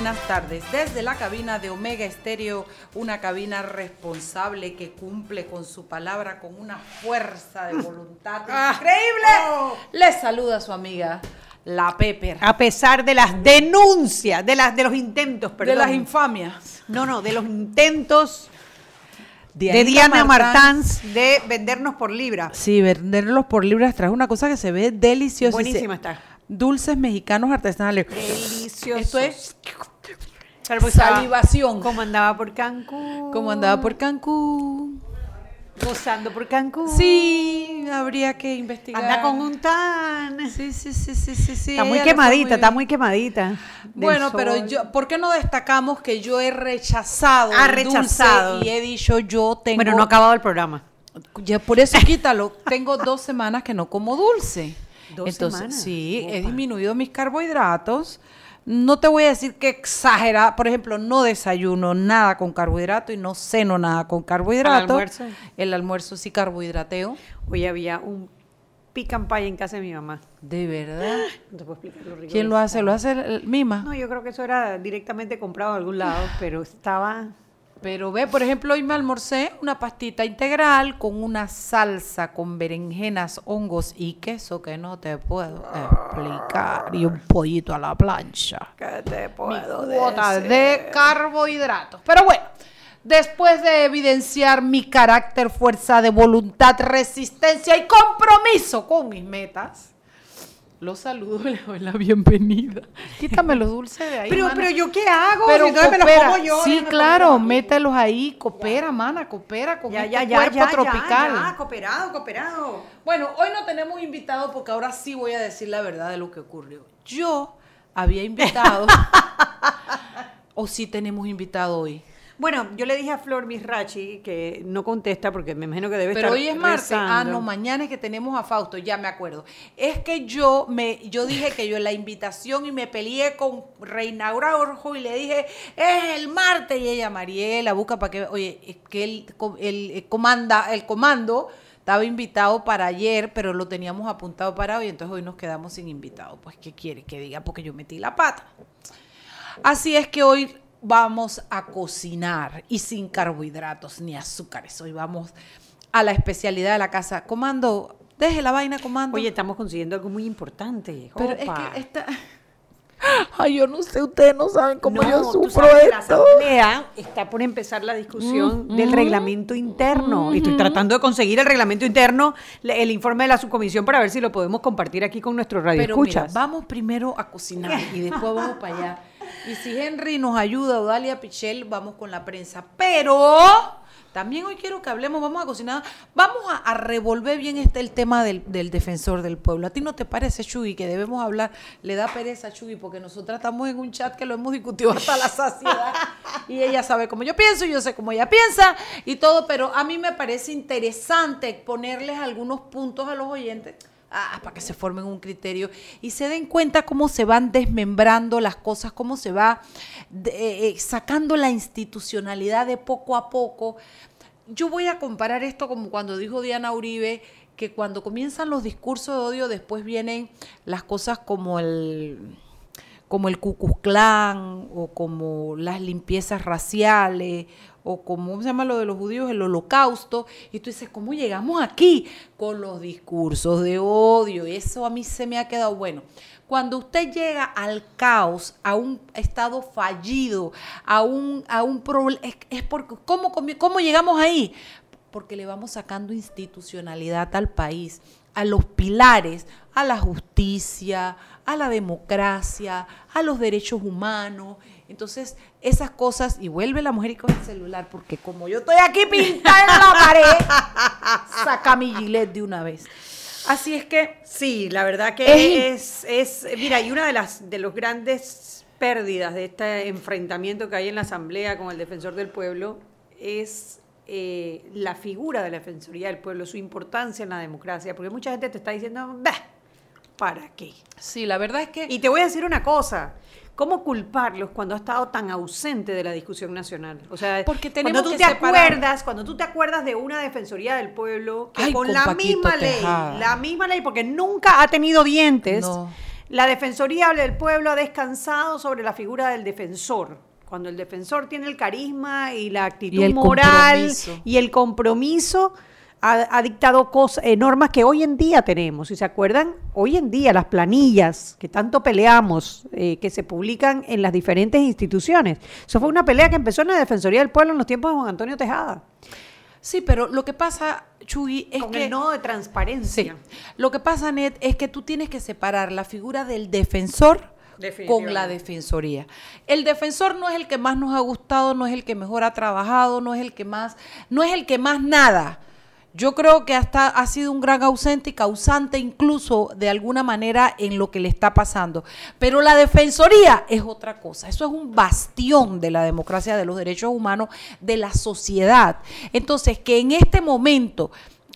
Buenas tardes. Desde la cabina de Omega Estéreo, una cabina responsable que cumple con su palabra con una fuerza de voluntad Ah. increíble. Oh. Les saluda su amiga, la Pepper. A pesar de las denuncias, de, las, de los intentos, perdón. de las infamias. No, no, de los intentos de Diana Martán. Martans de vendernos por libra. Sí, venderlos por libras trae una cosa que se ve deliciosa. Buenísima está. Dulces mexicanos artesanales. Delicioso. Esto es Salivación. Como andaba por Cancún. Como andaba por Cancún. Gozando por Cancún. Sí, habría que investigar. Anda con un tan. Sí, sí, sí, sí, sí, sí. Está muy ella quemadita, está muy quemadita. Bueno, pero yo, ¿por qué no destacamos que yo he rechazado Ha el dulce rechazado. y he dicho yo tengo Bueno, no ha acabado el programa. ya por eso quítalo. tengo dos semanas que no como dulce. Dos Entonces, semanas. sí, he disminuido mis carbohidratos. No te voy a decir que exagera, por ejemplo, no desayuno nada con carbohidrato y no ceno nada con carbohidrato. almuerzo? El almuerzo sí carbohidrateo. Hoy había un pick and pie en casa de mi mamá. De verdad. No te puedo explicar lo rico ¿Quién lo hace? ¿Lo hace el- Mima? No, yo creo que eso era directamente comprado de algún lado, pero estaba... Pero ve, por ejemplo, hoy me almorcé una pastita integral con una salsa con berenjenas, hongos y queso que no te puedo explicar. Y un pollito a la plancha. ¿Qué te Mi puedo cuota decir? de carbohidratos. Pero bueno, después de evidenciar mi carácter, fuerza de voluntad, resistencia y compromiso con mis metas, los saludo y les doy la bienvenida. Quítame los dulces de ahí. Pero, mana. pero yo qué hago? Pero Si entonces me los coopera. como yo. sí, claro, mételos ahí, coopera, mana, coopera con Ya, este ya, ya, cuerpo ya, tropical. ya, ya, cooperado, cooperado. Bueno, hoy no tenemos invitado porque ahora sí voy a decir la verdad de lo que ocurrió. Yo había invitado, o sí tenemos invitado hoy. Bueno, yo le dije a Flor Misrachi que no contesta porque me imagino que debe Pero estar hoy es martes. Ah, no, mañana es que tenemos a Fausto, ya me acuerdo. Es que yo me, yo dije que yo en la invitación y me peleé con Reina Orozco y le dije, es el martes. Y ella, Mariela, busca para que, oye, es que el, el, el comanda, el comando estaba invitado para ayer, pero lo teníamos apuntado para hoy, entonces hoy nos quedamos sin invitado. Pues, ¿qué quiere que diga? Porque yo metí la pata. Así es que hoy vamos a cocinar y sin carbohidratos ni azúcares. Hoy vamos a la especialidad de la casa. Comando, deje la vaina, comando. Oye, estamos consiguiendo algo muy importante. pero Opa. es que esta... Ay, yo no sé, ustedes no saben cómo No, yo tú sufro sabes que La esto. asamblea está por empezar la discusión Mm, del mm, reglamento interno. Y Estoy tratando de conseguir el reglamento interno, el informe de la subcomisión para ver si lo podemos compartir aquí con nuestros Pero mira, vamos primero a cocinar y después vamos para allá. Y si Henry nos ayuda o Dalia Pichel, vamos con la prensa. Pero también hoy quiero que hablemos, vamos a cocinar, vamos a, revolver bien este el tema del, defensor del pueblo. ¿A ti no te parece, Chugui, que debemos hablar? Le da pereza a Chugui porque nosotras estamos en un chat que lo hemos discutido hasta la saciedad y ella sabe cómo yo pienso, yo sé cómo ella piensa y todo, pero a mí me parece interesante ponerles algunos puntos a los oyentes ah, para que se formen un criterio y se den cuenta cómo se van desmembrando las cosas, cómo se va de- eh, sacando la institucionalidad de poco a poco. Yo voy a comparar esto como cuando dijo Diana Uribe, que cuando comienzan los discursos de odio, después vienen las cosas como el como el Klan o como las limpiezas raciales o como ¿cómo se llama lo de los judíos el holocausto. Y tú dices cómo llegamos aquí con los discursos de odio. Y eso a mí se me ha quedado bueno. Cuando usted llega al caos a un estado fallido a un a un problema es, porque cómo cómo llegamos ahí porque le vamos sacando institucionalidad al país, a los pilares, a la justicia, a la democracia, a los derechos humanos. Entonces, esas cosas, y vuelve la mujer y coge el celular, porque como yo estoy aquí pintada en la pared, saca mi gilet de una vez. Así es que, Sí, la verdad que Es- es, es, mira, y una de las de los grandes pérdidas de este enfrentamiento que hay en la Asamblea con el defensor del pueblo es eh, la figura de la Defensoría del Pueblo, su importancia en la democracia, porque mucha gente te está diciendo, "Bah, ¿para qué? sí, la verdad es que... Y te voy a decir una cosa. ¿Cómo culparlos cuando ha estado tan ausente de la discusión nacional? O sea, Porque tenemos cuando tú que te separar- acuerdas, cuando tú te acuerdas de una defensoría del pueblo que Ay, con con la Paquito misma ley, la misma ley, porque nunca ha tenido dientes, No. La Defensoría del Pueblo ha descansado sobre la figura del defensor. Cuando el defensor tiene el carisma y la actitud moral y el compromiso, ha, dictado cosas, eh, normas que hoy en día tenemos. Si se acuerdan, hoy en día las planillas que tanto peleamos, eh, que se publican en las diferentes instituciones. Eso fue una pelea que empezó en la Defensoría del Pueblo en los tiempos de Juan Antonio Tejada. Sí, pero lo que pasa, Chuy, es Con que... el nodo de transparencia. lo que pasa, Ned, es que tú tienes que separar la figura del defensor con la defensoría. El defensor no es el que más nos ha gustado, no es el que mejor ha trabajado, no es el que más, no es el que más nada. Yo creo que hasta ha sido un gran ausente y causante incluso de alguna manera en lo que le está pasando. Pero la defensoría es otra cosa. Eso es un bastión de la democracia, de los derechos humanos, de la sociedad. Entonces, que en este momento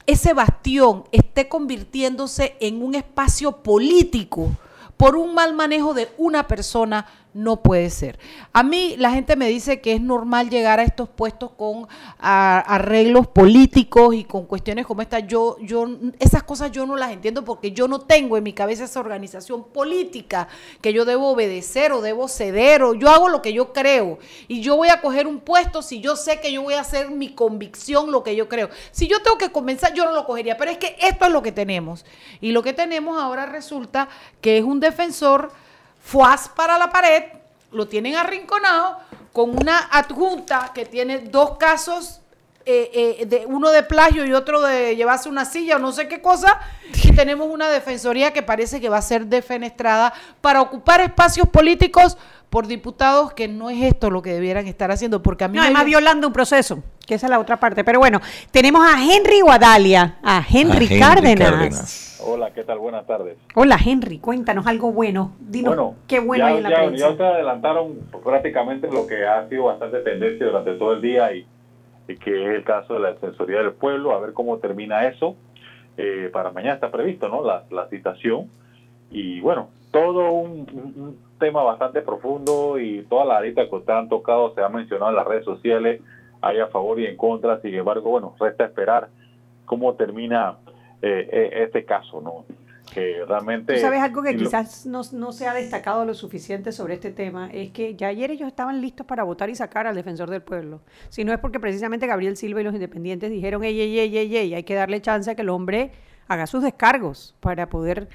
ese bastión esté convirtiéndose en un espacio político por un mal manejo de una persona no puede ser. A mí la gente me dice que es normal llegar a estos puestos con arreglos políticos y con cuestiones como esta. Yo, yo, esas cosas yo no las entiendo porque yo no tengo en mi cabeza esa organización política que yo debo obedecer o debo ceder o yo hago lo que yo creo y yo voy a coger un puesto si yo sé que yo voy a hacer mi convicción lo que yo creo. Si yo tengo que comenzar, yo no lo cogería, pero es que esto es lo que tenemos y lo que tenemos ahora resulta que es un defensor fuas para la pared, lo tienen arrinconado con una adjunta que tiene dos casos, eh, eh, de, uno de plagio y otro de llevarse una silla o no sé qué cosa, y tenemos una defensoría que parece que va a ser defenestrada para ocupar espacios políticos por diputados que no es esto lo que debieran estar haciendo, porque a mí... No, además violando un proceso, que esa es la otra parte. Pero bueno, tenemos a Henry Guadalia, a Henry, Cárdenas. Hola, ¿qué tal? Buenas tardes. Hola, Henry, cuéntanos algo bueno. Dinos qué bueno hay en la ya, prensa. Ya te adelantaron prácticamente lo que ha sido bastante tendencia durante todo el día y, que es el caso de la Defensoría del Pueblo, a ver cómo termina eso. Eh, para mañana está previsto, ¿no? La, citación. Y bueno, todo un, tema bastante profundo y toda la arita que ustedes han tocado se ha mencionado en las redes sociales, hay a favor y en contra, sin embargo, bueno, resta esperar cómo termina este caso, ¿no? Que realmente... sabes algo que quizás no, se ha destacado lo suficiente sobre este tema? Es que ya ayer ellos estaban listos para votar y sacar al defensor del pueblo. Si no es porque precisamente Gabriel Silva y los independientes dijeron, ey, ey, ey, ey, ey, hay que darle chance a que el hombre haga sus descargos para poder...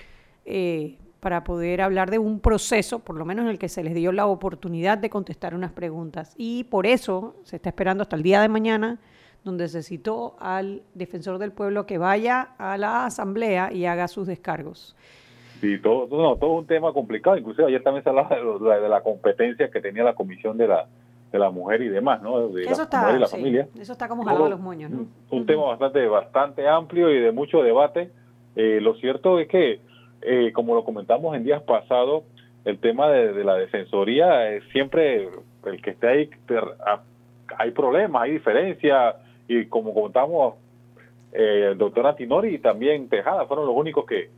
Eh, para poder hablar de un proceso, por lo menos en el que se les dio la oportunidad de contestar unas preguntas. Y por eso se está esperando hasta el día de mañana donde se citó al defensor del pueblo que vaya a la asamblea y haga sus descargos. Sí, todo, no, todo un tema complicado. Inclusive ayer también se hablaba de, la competencia que tenía la comisión de la de la mujer y demás, ¿no? De eso está, la familia. Eso está como jalado los moños, ¿no? Un, tema bastante bastante amplio y de mucho debate. Eh, lo cierto es que, eh, como lo comentamos en días pasados, el tema de, la defensoría es siempre el que esté ahí, hay problemas, hay diferencias, y como contamos, eh, el doctor Antinori y también Tejada fueron los únicos que,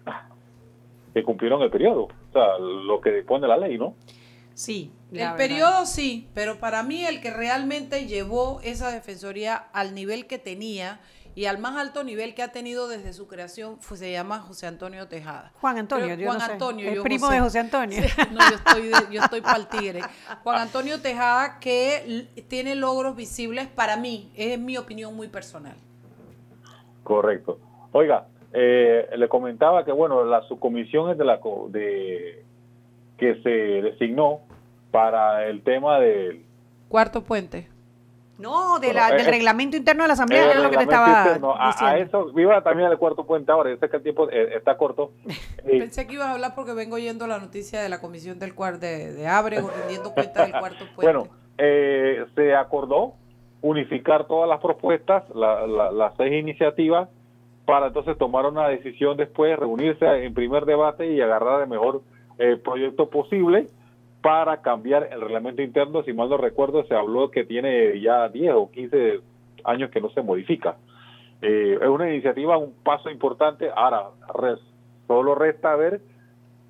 que cumplieron el periodo, o sea, lo que dispone la ley, ¿no? Sí, el periodo sí, pero para mí el que realmente llevó esa defensoría al nivel que tenía y al más alto nivel que ha tenido desde su creación fue, se llama José Antonio Tejada. Juan Antonio, yo Juan Antonio, el primo de José Antonio. no, yo estoy, yo estoy para el tigre. Juan Antonio Tejada que tiene logros visibles para mí, es mi opinión muy personal. Correcto. Oiga, eh, le comentaba que bueno, la subcomisión es de la de que se designó para el tema del cuarto puente no, de la, del eh, reglamento interno de la Asamblea, era lo que te estaba diciendo. A, eso, viva también el cuarto puente ahora, yo sé que el tiempo eh, está corto. Pensé que ibas a hablar porque vengo oyendo la noticia de la comisión del cuarto de, de Abre, rendiendo cuenta del cuarto puente. Bueno, eh, se acordó unificar todas las propuestas, las seis iniciativas, para entonces tomar una decisión después, reunirse en primer debate y agarrar el mejor proyecto posible para cambiar el reglamento interno. Si mal no recuerdo, se habló que tiene ya 10 o 15 años que no se modifica. Eh, es una iniciativa, un paso importante. Ahora, solo resta ver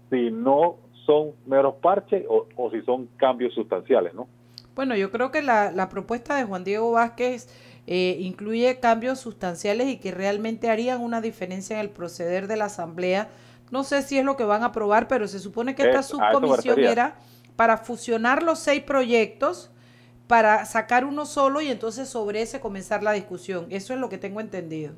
si no son meros parches o, si son cambios sustanciales, ¿no? Bueno, yo creo que la, la propuesta de Juan Diego Vázquez eh, incluye cambios sustanciales y que realmente harían una diferencia en el proceder de la Asamblea No sé si es lo que van a aprobar, pero se supone que Es- esta subcomisión era para fusionar los seis proyectos, para sacar uno solo y entonces sobre ese comenzar la discusión. Eso es lo que tengo entendido.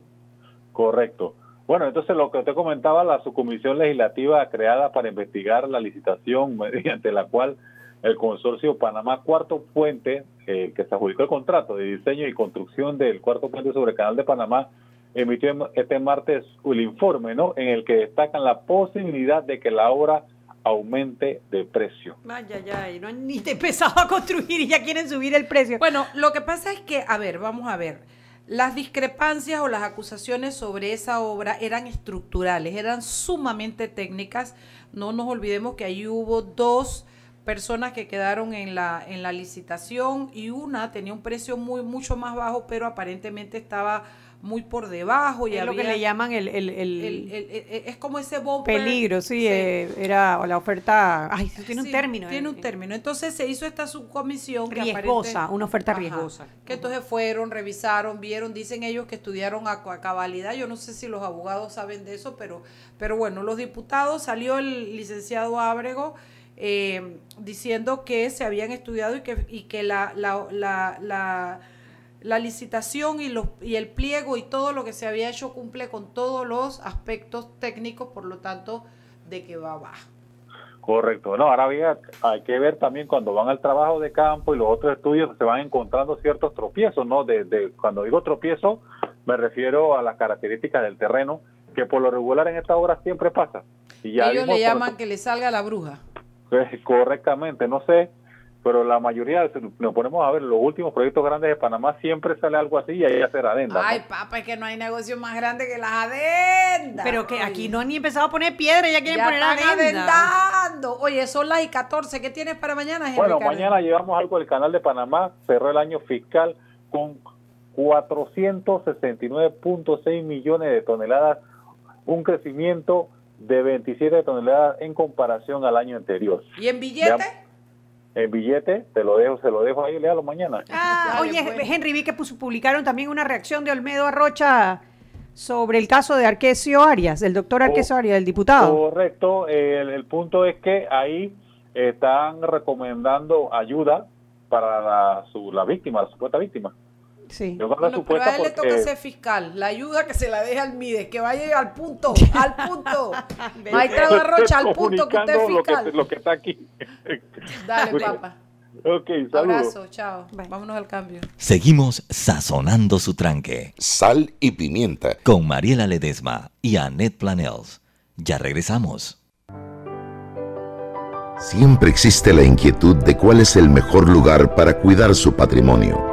Correcto. Bueno, entonces lo que te comentaba, la subcomisión legislativa creada para investigar la licitación mediante la cual el consorcio Panamá Cuarto Puente, eh, que se adjudicó el contrato de diseño y construcción del cuarto puente sobre el canal de Panamá, emitió este martes el informe, ¿no? En el que destacan la posibilidad de que la obra aumente de precio. Vaya, ya, y no han ni empezado a construir y ya quieren subir el precio. Bueno, lo que pasa es que, a ver, vamos a ver. Las discrepancias o las acusaciones sobre esa obra eran estructurales, eran sumamente técnicas. No nos olvidemos que allí hubo dos personas que quedaron en la, en la licitación y una tenía un precio muy mucho más bajo, pero aparentemente estaba muy por debajo y es lo que le llaman el, el- el el- es como ese bumper. peligro, sí, eh, era la oferta, ay, eso tiene un Sí, término. Tiene eh, un término. Entonces se hizo esta subcomisión. que Riesgosa, aparente- una oferta Ajá, riesgosa. Que entonces fueron, revisaron, vieron, dicen ellos que estudiaron a, a cabalidad. Yo no sé si los abogados saben de eso, pero, pero bueno, los diputados, salió el licenciado Ábrego eh, diciendo que se habían estudiado y que, y que la, la, la, la, la licitación y, los, y el pliego y todo lo que se había hecho cumple con todos los aspectos técnicos, por lo tanto, de que va bajo. Correcto. No, ahora había, hay que ver también cuando van al trabajo de campo y los otros estudios se van encontrando ciertos tropiezos, ¿no? De, de- cuando digo tropiezo, me refiero a las características del terreno, que por lo regular en esta obra siempre pasa. Y ya Ellos le llaman que le salga la bruja. Pues, correctamente, no sé, pero la mayoría, si nos ponemos a ver, los últimos proyectos grandes de Panamá siempre sale algo así y ahí ya será adenda. ¿no? Ay, papá, es que no hay negocio más grande que las adendas. Pero que aquí no han ni empezado a poner piedra, ya quieren ya poner están adenda. adendando. Oye, son las y 14. ¿Qué tienes para mañana, Henry Bueno, Cárdenas? mañana llevamos algo del canal de Panamá, cerró el año fiscal con 469.6 millones de toneladas, un crecimiento de 27 toneladas en comparación al año anterior. ¿Y en billete? En billete, te lo dejo, se lo dejo ahí, léalo mañana. Ah, oye. Henry, vi que publicaron también una reacción de Olmedo Arrocha sobre el caso de Arquesio Arias, el doctor Arquesio Oh, Arias, el diputado. Correcto, el, el punto es que ahí están recomendando ayuda para la, su, la víctima, la supuesta víctima. Sí. Yo creo que la Bueno, pero a él le toca ser fiscal. La ayuda que se la deje al MIDES, que vaya al punto, al punto. Maestrado Estoy Arrocha, al punto que usted es lo fiscal. que, lo que está aquí. Dale, papá. ok, saludos. Abrazo, chao. Bye. Vámonos al cambio. Seguimos sazonando su tranque Sal y pimienta. con Mariela Ledesma y Annette Planels. Ya regresamos. Siempre existe la inquietud de cuál es el mejor lugar para cuidar su patrimonio.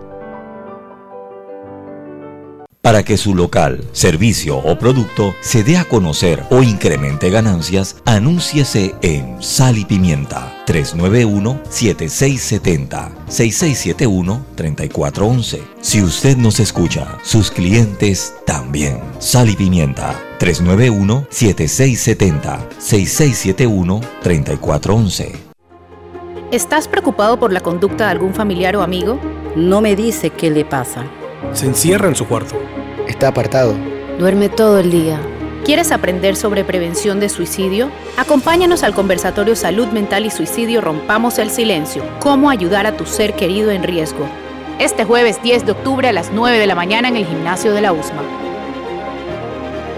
Para que su local, servicio o producto se dé a conocer o incremente ganancias, anúnciese en Sal y Pimienta 391-7670-6671-3411. Si usted nos escucha, sus clientes también. Sal y Pimienta 391-7670-6671-3411. ¿Estás preocupado por la conducta de algún familiar o amigo? No me dice qué le pasa. Se encierra en su cuarto. Está apartado. Duerme todo el día. ¿Quieres aprender sobre prevención de suicidio? Acompáñanos al conversatorio Salud Mental y Suicidio Rompamos el Silencio. Cómo ayudar a tu ser querido en riesgo. Este jueves 10 de octubre a las 9 de la mañana en el gimnasio de la USMA.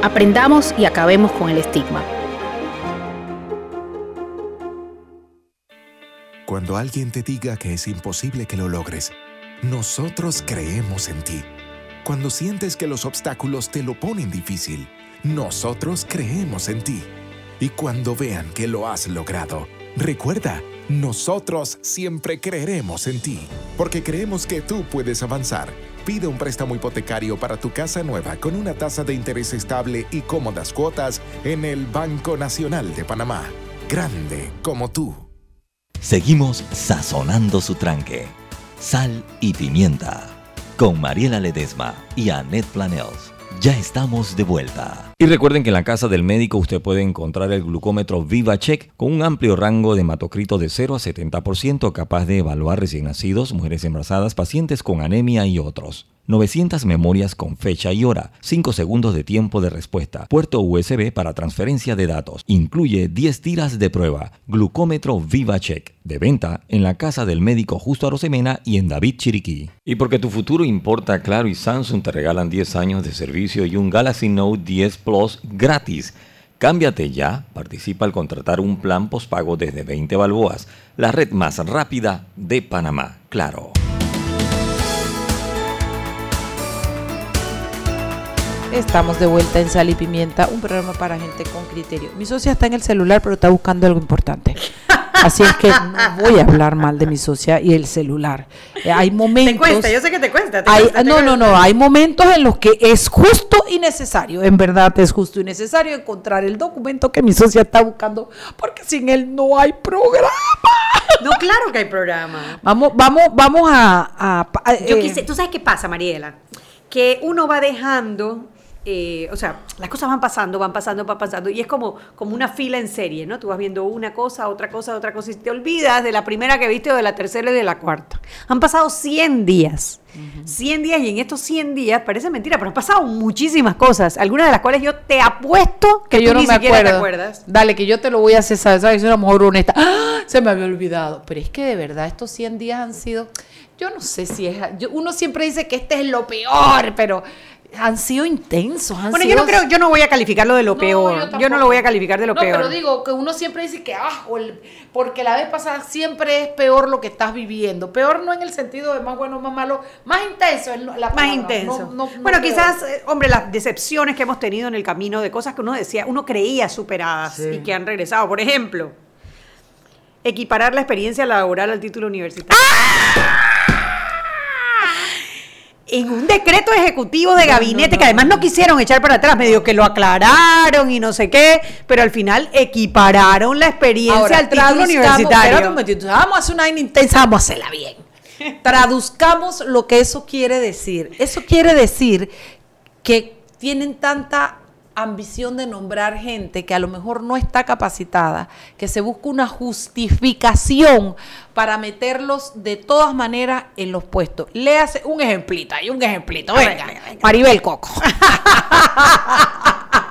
Aprendamos y acabemos con el estigma. Cuando alguien te diga que es imposible que lo logres, nosotros creemos en ti. Cuando sientes que los obstáculos te lo ponen difícil, nosotros creemos en ti. Y cuando vean que lo has logrado, recuerda, nosotros siempre creeremos en ti, porque creemos que tú puedes avanzar. Pide un préstamo hipotecario para tu casa nueva con una tasa de interés estable y cómodas cuotas en el Banco Nacional de Panamá. Grande como tú. Seguimos sazonando su tranque. Sal y pimienta. con Mariela Ledesma y Annette Planels. Ya estamos de vuelta. Y recuerden que en la casa del médico usted puede encontrar el glucómetro VivaCheck con un amplio rango de hematocrito de 0 a 70% capaz de evaluar recién nacidos, mujeres embarazadas, pacientes con anemia y otros. 900 memorias con fecha y hora, 5 segundos de tiempo de respuesta, puerto USB para transferencia de datos, incluye 10 tiras de prueba, glucómetro VivaCheck, de venta en la casa del médico Justo Arosemena y en David Chiriquí. Y porque tu futuro importa, Claro y Samsung te regalan 10 años de servicio y un Galaxy Note 10 Plus gratis. Cámbiate ya, participa al contratar un plan postpago desde 20 balboas, la red más rápida de Panamá, claro. Estamos de vuelta en Sal y Pimienta, un programa para gente con criterio. Mi socia está en el celular, pero está buscando algo importante. Así es que no voy a hablar mal de mi socia y el celular. Eh, hay momentos. Te cuesta, yo sé que te cuesta. te hay- cuesta, te no, no, cuesta. no. Hay momentos en los que es justo y necesario. En verdad es justo y necesario encontrar el documento que mi socia está buscando, porque sin él no hay programa. No, claro que hay programa. Vamos, vamos, vamos a. a- a- Yo eh, quise, ¿tú sabes qué pasa, Mariela? Que uno va dejando, eh, o sea, las cosas van pasando, van pasando, van pasando, y es como, como una fila en serie, ¿no? Tú vas viendo una cosa, otra cosa, otra cosa, y te olvidas de la primera que viste o de la tercera y de la cuarta. Han pasado 100 días. 100 días, y en estos 100 días, parece mentira, pero han pasado muchísimas cosas, algunas de las cuales yo te apuesto que, que yo no ni me siquiera acuerdo. te acuerdas. Dale, que yo te lo voy a hacer, ¿sabes? ¿Sabes? Soy una mujer honesta. ¡Ah! Se me había olvidado. Pero es que de verdad estos 100 días han sido, yo no sé si es, yo- uno siempre dice que este es lo peor, pero han sido intensos. han Bueno, yo no creo, yo no voy a calificarlo de lo No, peor. yo Yo, no lo voy a calificar de lo no, peor. pero digo que uno siempre dice que, ah, o el- porque la vez pasada siempre es peor lo que estás viviendo. Peor no en el sentido de más bueno, más malo, más intenso. es la más palabra, intenso. no- no- no bueno, peor. quizás, eh, hombre, las decepciones que hemos tenido en el camino de cosas que uno decía, uno creía superadas Sí. y que han regresado. Por ejemplo, equiparar la experiencia laboral al título universitario. En un decreto ejecutivo de gabinete que además no quisieron echar para atrás, medio que lo aclararon y no sé qué, pero al final equipararon la experiencia Ahora, al título universitario. vamos a hacer una intensa, vamos a hacerla bien. Traduzcamos lo que eso quiere decir. Eso quiere decir que tienen tanta ambición de nombrar gente que a lo mejor no está capacitada, que se busca una justificación para meterlos de todas maneras en los puestos. Léase un ejemplito, hay un ejemplito, venga. Maribel Coco.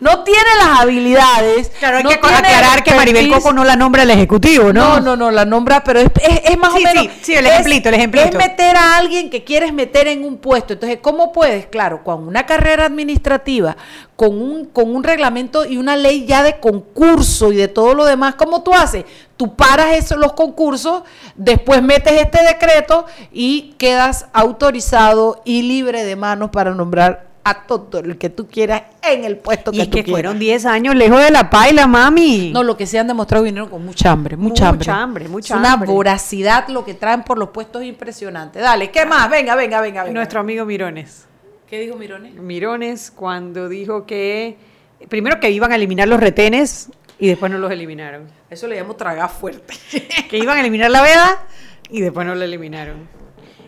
no tiene las habilidades. Claro, hay no que aclarar que Maribel. Coco no la nombra el ejecutivo, ¿no? No, no, no, la nombra, pero es, es- es más Sí, o menos. sí, sí, el es- ejemplito, el ejemplito. Es meter a alguien que quieres meter en un puesto. Entonces, ¿cómo puedes? Claro, con una carrera administrativa, con un, con un reglamento y una ley ya de concurso y de todo lo demás, ¿cómo tú haces? Tú paras eso, los concursos, después metes este decreto y quedas autorizado y libre de manos para nombrar a todo el que tú quieras en el puesto Y que es tú que quieras. fueron 10 años lejos de la paila, mami. No, lo que se han demostrado vinieron con mucha hambre, mucha, Mucha hambre. hambre, mucha Es una hambre. voracidad lo que traen por los puestos impresionante. Dale, ¿qué más? Venga, venga, venga, venga. Nuestro amigo Mirones. ¿Qué dijo Mirones? Mirones cuando dijo que primero que iban a eliminar los retenes y después no los eliminaron. Eso le llamo tragar fuerte. Que iban a eliminar la veda y después no la eliminaron.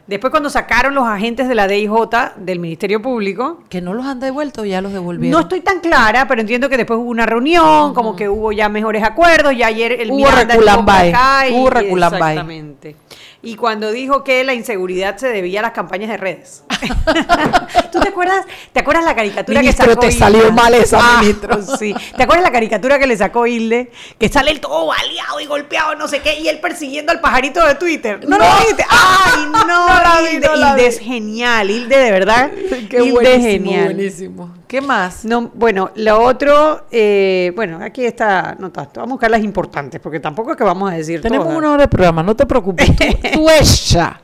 Después cuando sacaron los agentes de la DIJ del Ministerio Público, que no los han devuelto ya los devolvieron. no estoy tan clara, pero entiendo que después hubo una reunión, como que hubo ya mejores acuerdos, y ayer el Hubo Miranda estuvo por reculambae, acá y- hubo reculambae. Exactamente. Y cuando dijo que la inseguridad se debía a las campañas de redes. ¿Tú te acuerdas? ¿Te acuerdas la caricatura Ministro, que sacó te salió mal esa, Ah, ministro. Sí. ¿Te acuerdas la caricatura que le sacó Hilde? Que sale el todo baleado y golpeado, no sé qué, y él persiguiendo al pajarito de Twitter. ¿No, lo viste? ¡Ay, no! No la vi, Hilde, no la Hilde vi. es genial. Hilde, de verdad. Qué Hilde es buenísimo, genial. buenísimo. ¿Qué más? No, bueno, lo otro, eh, bueno, aquí está, no tanto, vamos a buscar las importantes, porque tampoco es que vamos a decir Tenemos todas. una hora de programa, no te preocupes. Tú, tú ella.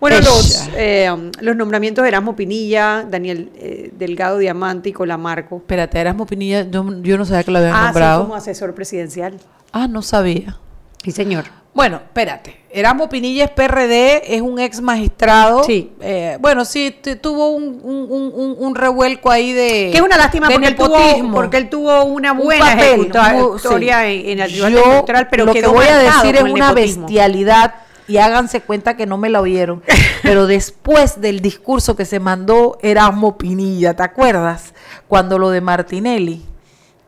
Bueno, Ella. los, eh, los nombramientos de Erasmo Pinilla, Daniel eh, Delgado Diamante y Colamarco. Espérate, Erasmo Pinilla, yo, yo no sabía que lo habían Ah, sí, nombrado. como asesor presidencial. Ah, no sabía. Sí, señor. Bueno, espérate. Erasmo Pinilla es PRD, es un ex magistrado. Sí. Eh, bueno, sí, tuvo un, un- un- un- un revuelco ahí de. Que es una lástima porque él, tuvo, porque él tuvo una Un buena papel, historia sí. en, en el Tribunal Electoral, pero lo quedó que voy a decir es una nepotismo. bestialidad y háganse cuenta que no me la oyeron. Pero después del discurso que se mandó Erasmo Pinilla, ¿te acuerdas? Cuando lo de Martinelli.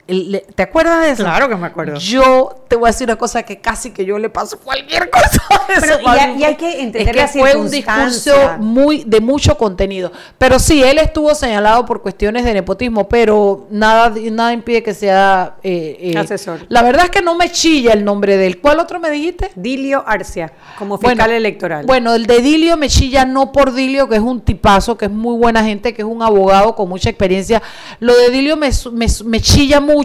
¿Te acuerdas de eso? Claro que me acuerdo. Yo te voy a decir una cosa que casi que yo le paso cualquier cosa. Pero y y hay que entender es que la fue un discurso muy de mucho contenido. Pero sí, él estuvo señalado por cuestiones de nepotismo, pero nada, nada impide que sea eh, eh, Asesor. La verdad es que no me chilla el nombre de él. ¿Cuál otro me dijiste? Dilio Arcia, como fiscal electoral. Bueno, el de Dilio me chilla no por Dilio, que es un tipazo, que es muy buena gente, que es un abogado con mucha experiencia. Lo de Dilio me, me, me chilla mucho,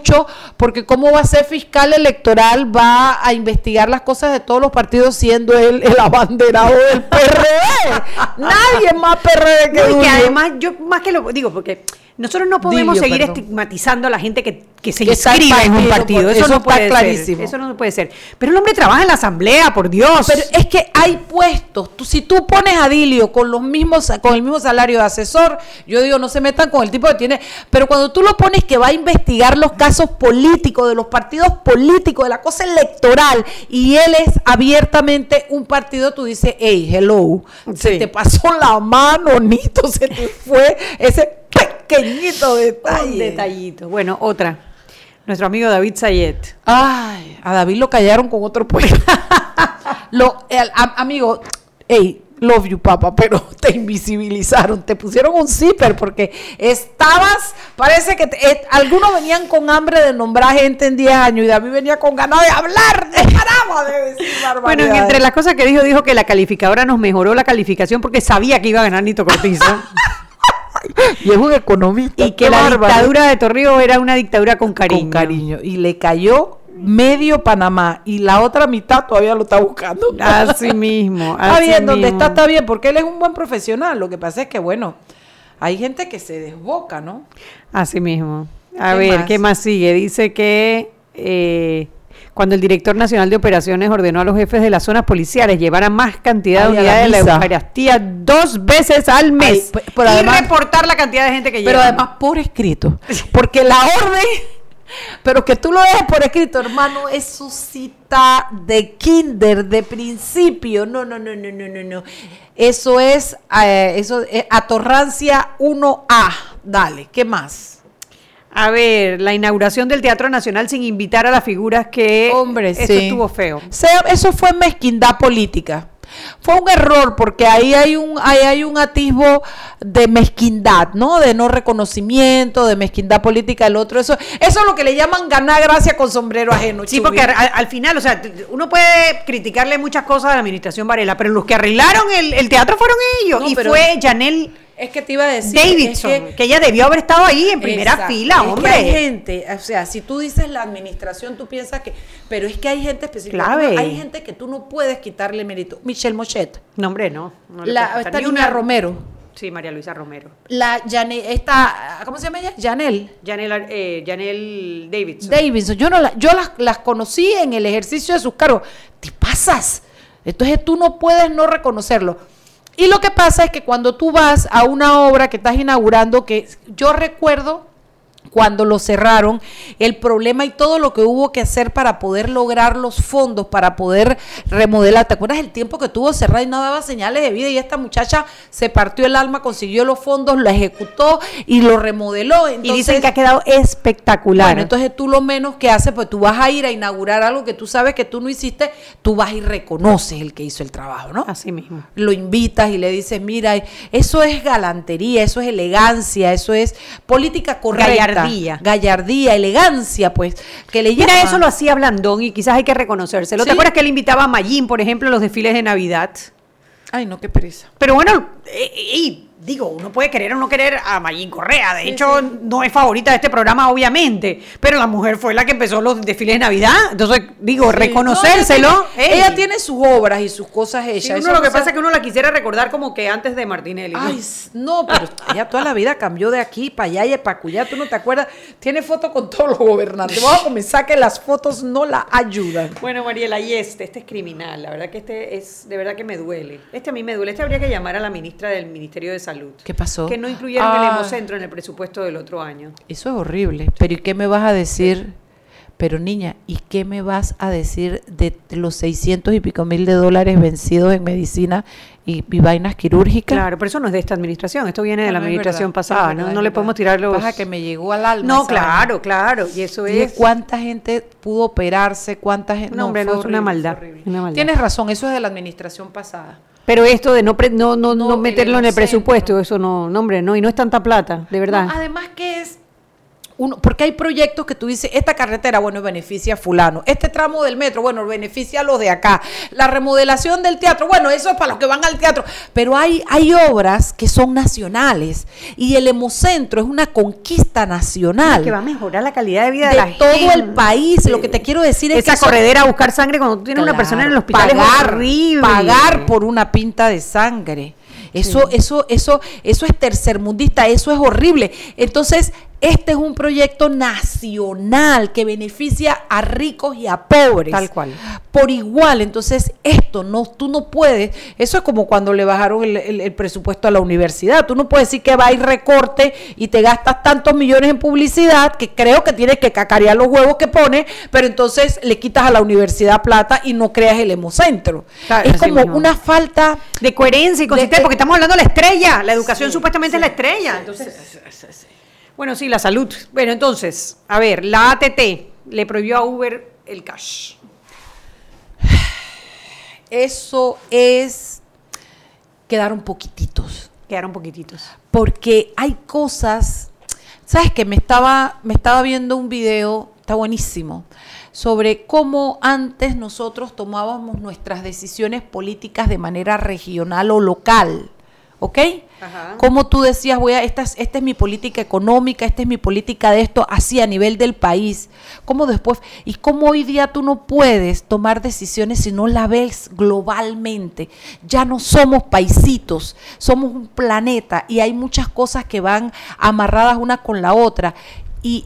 porque cómo va a ser fiscal electoral, va a investigar las cosas de todos los partidos siendo él el abanderado del PRD. Nadie más PRD que No, y que además, yo más que lo digo, porque nosotros no podemos seguir perdón. estigmatizando a la gente que, que se Que inscribe en un partido, Eso, eso no está puede clarísimo. ser. Eso no puede ser. Pero el hombre trabaja en la asamblea, por Dios. Pero es que hay puestos. Tú, si tú pones a Dilio con los mismos, con el mismo salario de asesor, yo digo, no se metan con el tipo que tiene. Pero cuando tú lo pones que va a investigar los casos políticos, de los partidos políticos, de la cosa electoral, y él es abiertamente un partido, tú dices, hey, hello, se te pasó la mano, Nito, se te fue ese pequeñito detalle. Un detallito. Bueno, otra. Nuestro amigo David Sayet. Ay, a David lo callaron con otro puesto. lo, el- a- amigo, hey, love you, papá, pero te invisibilizaron, te pusieron un zipper porque estabas, parece que te- eh, algunos venían con hambre de nombrar gente en 10 años y David venía con ganas de hablar, no paraba de decir Bueno, entre las cosas que dijo, dijo que la calificadora nos mejoró la calificación porque sabía que iba a ganar Nito Cortizo. y es un economista. y que la bárbaro. dictadura de Torrijos era una dictadura con cariño. Con cariño. Y le cayó medio Panamá y la otra mitad todavía lo está buscando. Así mismo. Está bien, donde está, está bien, porque él es un buen profesional. Lo que pasa es que, bueno, hay gente que se desboca, ¿no? Así mismo. A ¿Qué ver, más? ¿qué más sigue? Dice que eh, cuando el director nacional de operaciones ordenó a los jefes de las zonas policiales llevar a más cantidad Ay, de la unidades de la. Eucaristía dos veces al mes Ay, pero y además- reportar la cantidad de gente que Pero lleva. además por escrito. Porque la orden, pero que tú lo dejes por escrito, hermano, eso sí está de kinder, de principio. No, no, no, no, no, no, no. Eso es, eh, eso es atorrancia 1A. Dale, ¿qué más? A ver, la inauguración del Teatro Nacional sin invitar a las figuras que Hombre, eso sí. estuvo feo. Sea- eso fue mezquindad política. Fue un error porque ahí hay un ahí hay un atisbo de mezquindad, ¿no? De no reconocimiento, de mezquindad política el otro. Eso eso es lo que le llaman ganar gracia con sombrero ajeno. Sí, porque al, al final, o sea, uno puede criticarle muchas cosas a la administración Varela, pero los que arreglaron el, el teatro fueron ellos. No, y pero- fue Janel es que te iba a decir Davidson, es que, ella debió haber estado ahí en primera Exacto. fila, Es que hombre. hay gente, o sea, si tú dices la administración, tú piensas que, pero es que hay gente específica, Clave. hay gente que tú no puedes quitarle mérito. Michelle Mochet, No, hombre, no. la, esta ni niña una- Romero, Sí, María Luisa Romero. la Janel, esta, ¿cómo se llama ella? Janel. Janel, eh, Janel Davidson. Davidson, yo no la- yo las, las conocí en el ejercicio de sus cargos. Te pasas. Entonces tú no puedes no reconocerlo. Y lo que pasa es que cuando tú vas a una obra que estás inaugurando, que yo recuerdo cuando lo cerraron, el problema y todo lo que hubo que hacer para poder lograr los fondos, para poder remodelar. ¿Te acuerdas el tiempo que tuvo cerrado y no daba señales de vida? Y esta muchacha se partió el alma, consiguió los fondos, lo ejecutó y lo remodeló. y dicen que ha quedado espectacular. bueno, entonces tú lo menos que haces, pues tú vas a ir a inaugurar algo que tú sabes que tú no hiciste, tú vas y reconoces el que hizo el trabajo, ¿no? Así mismo. Lo invitas y le dices, mira, eso es galantería, eso es elegancia, eso es política correcta. Gallardía. Gallardía, elegancia, pues, que le Mira, llama. eso lo hacía Blandón y quizás hay que reconocérselo. Sí. ¿Te acuerdas que él invitaba a Mayín, por ejemplo, a los desfiles de Navidad? Ay, no, qué pereza. Pero bueno, eh, y digo, uno puede querer o no querer a Mayín Correa. De Sí, hecho, sí. no es favorita de este programa, obviamente. Pero la mujer fue la que empezó los desfiles de Navidad. Entonces, digo, Sí. reconocérselo. No, ella, tiene, ey. ella tiene sus obras y sus cosas hechas. Uno lo que pasa es que uno la quisiera recordar como que antes de Martinelli. Ay, no, pero ella toda la vida cambió de aquí para allá y para acullá, tú no te acuerdas. Tiene foto con todos los gobernantes. Vamos a comenzar que las fotos no la ayudan. Bueno, Mariela, y este, este es criminal. La verdad que este es, de verdad que me duele. Este a mí me duele. Este habría que llamar a la ministra del Ministerio de Salud. ¿Qué pasó? Que no incluyeron el Ah. hemocentro en el presupuesto del otro año. Eso es horrible. Pero ¿y qué me vas a decir? Pero niña, ¿y qué me vas a decir de los 600 y pico mil de dólares vencidos en medicina y, y vainas quirúrgicas? Claro, pero eso no es de esta administración, esto viene de No, la no administración verdad, pasada, es ¿no? le podemos tirar los... Pasa que me llegó al alma. No, claro, claro, y eso es... ¿Cuánta gente pudo operarse? ¿Cuánta gente? No, hombre, no, es maldad, una maldad. Tienes razón, eso es de la administración pasada. Pero esto de no, pre- no, no, no, No, meterlo en el presupuesto, eso no, no, hombre, no, y no es tanta plata, de verdad. Además que es uno, porque hay proyectos que tú dices, esta carretera, bueno, beneficia a fulano, este tramo del metro, bueno, beneficia a los de acá, la remodelación del teatro, bueno, eso es para los que van al teatro, pero hay, hay obras que son nacionales y el Hemocentro es una conquista nacional que va a mejorar la calidad de vida de, de la todo gente. el país. Lo que te quiero decir es Esa que eso- corredera a buscar sangre cuando tú tienes una persona en el hospital es pagar, horrible. pagar por una pinta de sangre. Eso, eso, eso, eso es tercermundista, eso es horrible. Entonces, este es un proyecto nacional que beneficia a ricos y a pobres. Tal cual. Por igual. Entonces, esto no, tú no puedes. Eso es como cuando le bajaron el, el- el presupuesto a la universidad. Tú no puedes decir que va a ir recorte y te gastas tantos millones en publicidad que creo que tienes que cacarear los huevos que pone, pero entonces le quitas a la universidad plata y no creas el hemocentro. Claro, es como mismo. una falta De coherencia y consistencia, porque estamos hablando de la estrella, la educación Sí, supuestamente sí, es la estrella. entonces, sí. Bueno, sí, la salud. Bueno, entonces, a ver, la ATT le prohibió a Uber el cash. Eso es quedar un poquititos. Quedaron poquititos. porque hay cosas, sabes que me estaba me estaba viendo un video, está buenísimo, sobre cómo antes nosotros tomábamos nuestras decisiones políticas de manera regional o local, ¿ok? Ajá. Como tú decías, voy a, esta, es- esta es mi política económica, esta es mi política de esto, así a nivel del país. ¿Cómo después? Y cómo hoy día tú no puedes tomar decisiones si no la ves globalmente. Ya no somos paisitos, somos un planeta y hay muchas cosas que van amarradas una con la otra. Y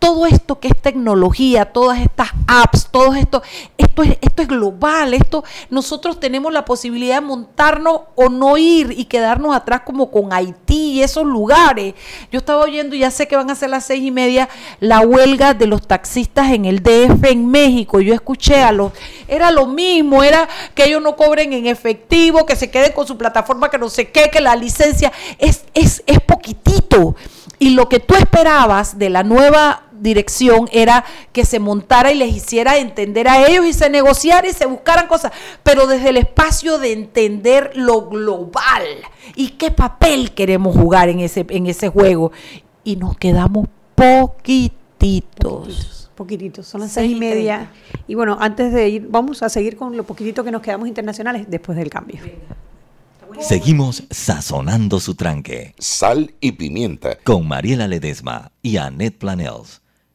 todo esto que es tecnología, todas estas apps, todo esto, esto es, esto es global, esto, nosotros tenemos la posibilidad de montarnos o no ir y quedarnos atrás como con Haití y esos lugares. Yo estaba oyendo, ya sé que van a ser las seis y media, la huelga de los taxistas en el DF en México. Yo escuché a los, era lo mismo, era que ellos no cobren en efectivo, que se queden con su plataforma, que no sé qué, que la licencia es, es, es poquitito. Y lo que tú esperabas de la nueva dirección era que se montara y les hiciera entender a ellos y se negociara y se buscaran cosas, pero desde el espacio de entender lo global y qué papel queremos jugar en ese, en ese juego. Y nos quedamos poquititos. Poquititos, son las Seis seis y y media. Y bueno, antes de ir, vamos a seguir con lo poquitito que nos quedamos internacionales después del cambio. Seguimos sazonando su tranque. Sal y pimienta. Con Mariela Ledesma y Annette Planels.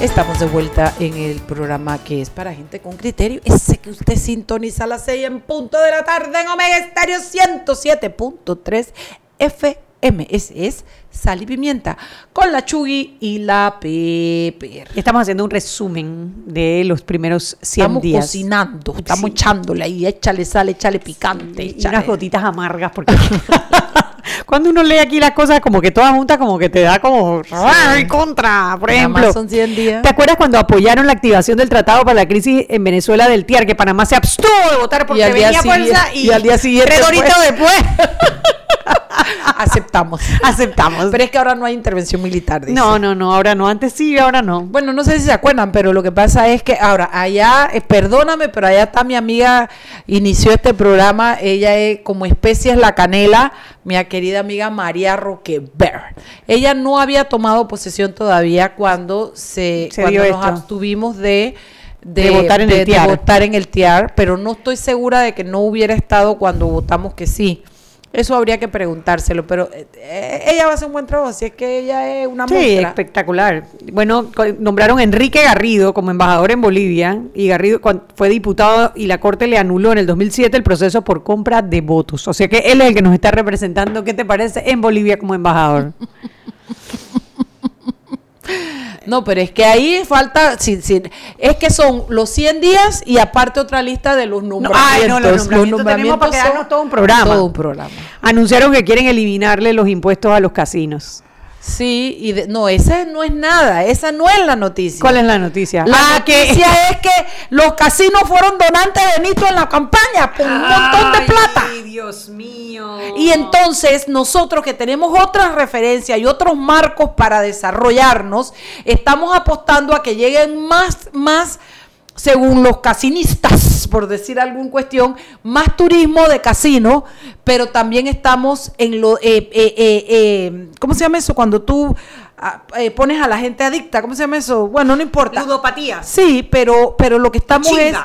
Estamos de vuelta en el programa que es para gente con criterio. Ese que usted sintoniza a las 6 en punto de la tarde en Omega Estéreo 107.3 FM. Ese es Sal y Pimienta con la Chugui y la Pepe. Estamos haciendo un resumen de los primeros 100 estamos días. cocinando, estamos echándole ahí, échale sal, échale picante. Y échale- unas gotitas amargas porque cuando uno lee aquí las cosas como que todas juntas como que te da como ¡ay, contra, por ejemplo. son 100 días. ¿Te acuerdas cuando apoyaron la activación del tratado para la crisis en Venezuela del TIAR que Panamá se abstuvo de votar porque venía fuerza y, y al día siguiente tres fue. después aceptamos. aceptamos. Pero es que ahora no hay intervención militar. dice. No, no, no, ahora no, antes sí, ahora no. Bueno, no sé si se acuerdan, pero lo que pasa es que ahora allá, eh, perdóname, pero allá está mi amiga, inició este programa, ella es como especies la canela, mi querida amiga María Roqueber. Ella no había tomado posesión todavía cuando se, Se cuando nos esto. abstuvimos de De votar en el de TIAR. votar en el TIAR, pero no estoy segura de que no hubiera estado cuando votamos que sí. Eso habría que preguntárselo, pero eh, eh, ella va a hacer un buen trabajo, así es que ella es una Sí, muestra. espectacular. Bueno, nombraron a Enrique Garrido como embajador en Bolivia y Garrido fue diputado y la Corte le anuló en el 2007 el proceso por compra de votos. O sea que él es el que nos está representando, ¿qué te parece? En Bolivia como embajador. No, pero es que ahí falta, sí, sí, es que son los 100 días y aparte otra lista de los nombramientos. ay, no, los nombramientos tenemos para todo un programa. Todo un programa. Anunciaron que quieren eliminarle los impuestos a los casinos. Sí, y de- no, esa no es nada, esa no es la noticia. ¿Cuál es la noticia? La Ah, que- noticia es que los casinos fueron donantes de Nito en la campaña con un montón de plata. Ay, Dios mío. Y entonces nosotros que tenemos otras referencias y otros marcos para desarrollarnos, estamos apostando a que lleguen más, más, según los casinistas, por decir alguna cuestión, más turismo de casino, pero también estamos en lo, eh, eh, eh, eh, ¿cómo se llama eso? Cuando tú ah, eh, pones a la gente adicta, ¿cómo se llama eso? Bueno, no importa. Ludopatía. Sí, pero, pero lo que estamos es.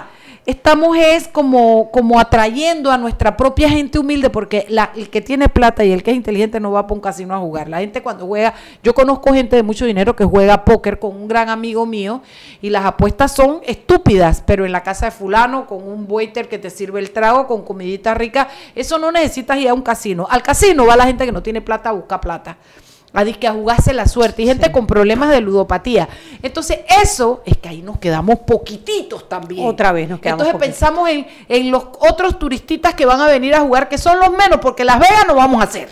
Estamos es como, como atrayendo a nuestra propia gente humilde, porque la, el que tiene plata y el que es inteligente no va para un casino a jugar. La gente cuando juega, yo conozco gente de mucho dinero que juega póker con un gran amigo mío y las apuestas son estúpidas, pero en la casa de fulano, con un waiter que te sirve el trago, con comidita rica, eso no necesitas ir a un casino. Al casino va la gente que no tiene plata a buscar plata a disque a jugarse la suerte y gente con problemas de ludopatía. Entonces, eso es que ahí nos quedamos poquititos también. Otra vez nos quedamos Entonces pensamos en, en los otros turistas que van a venir a jugar, que son los menos, porque Las Vegas no vamos a hacer.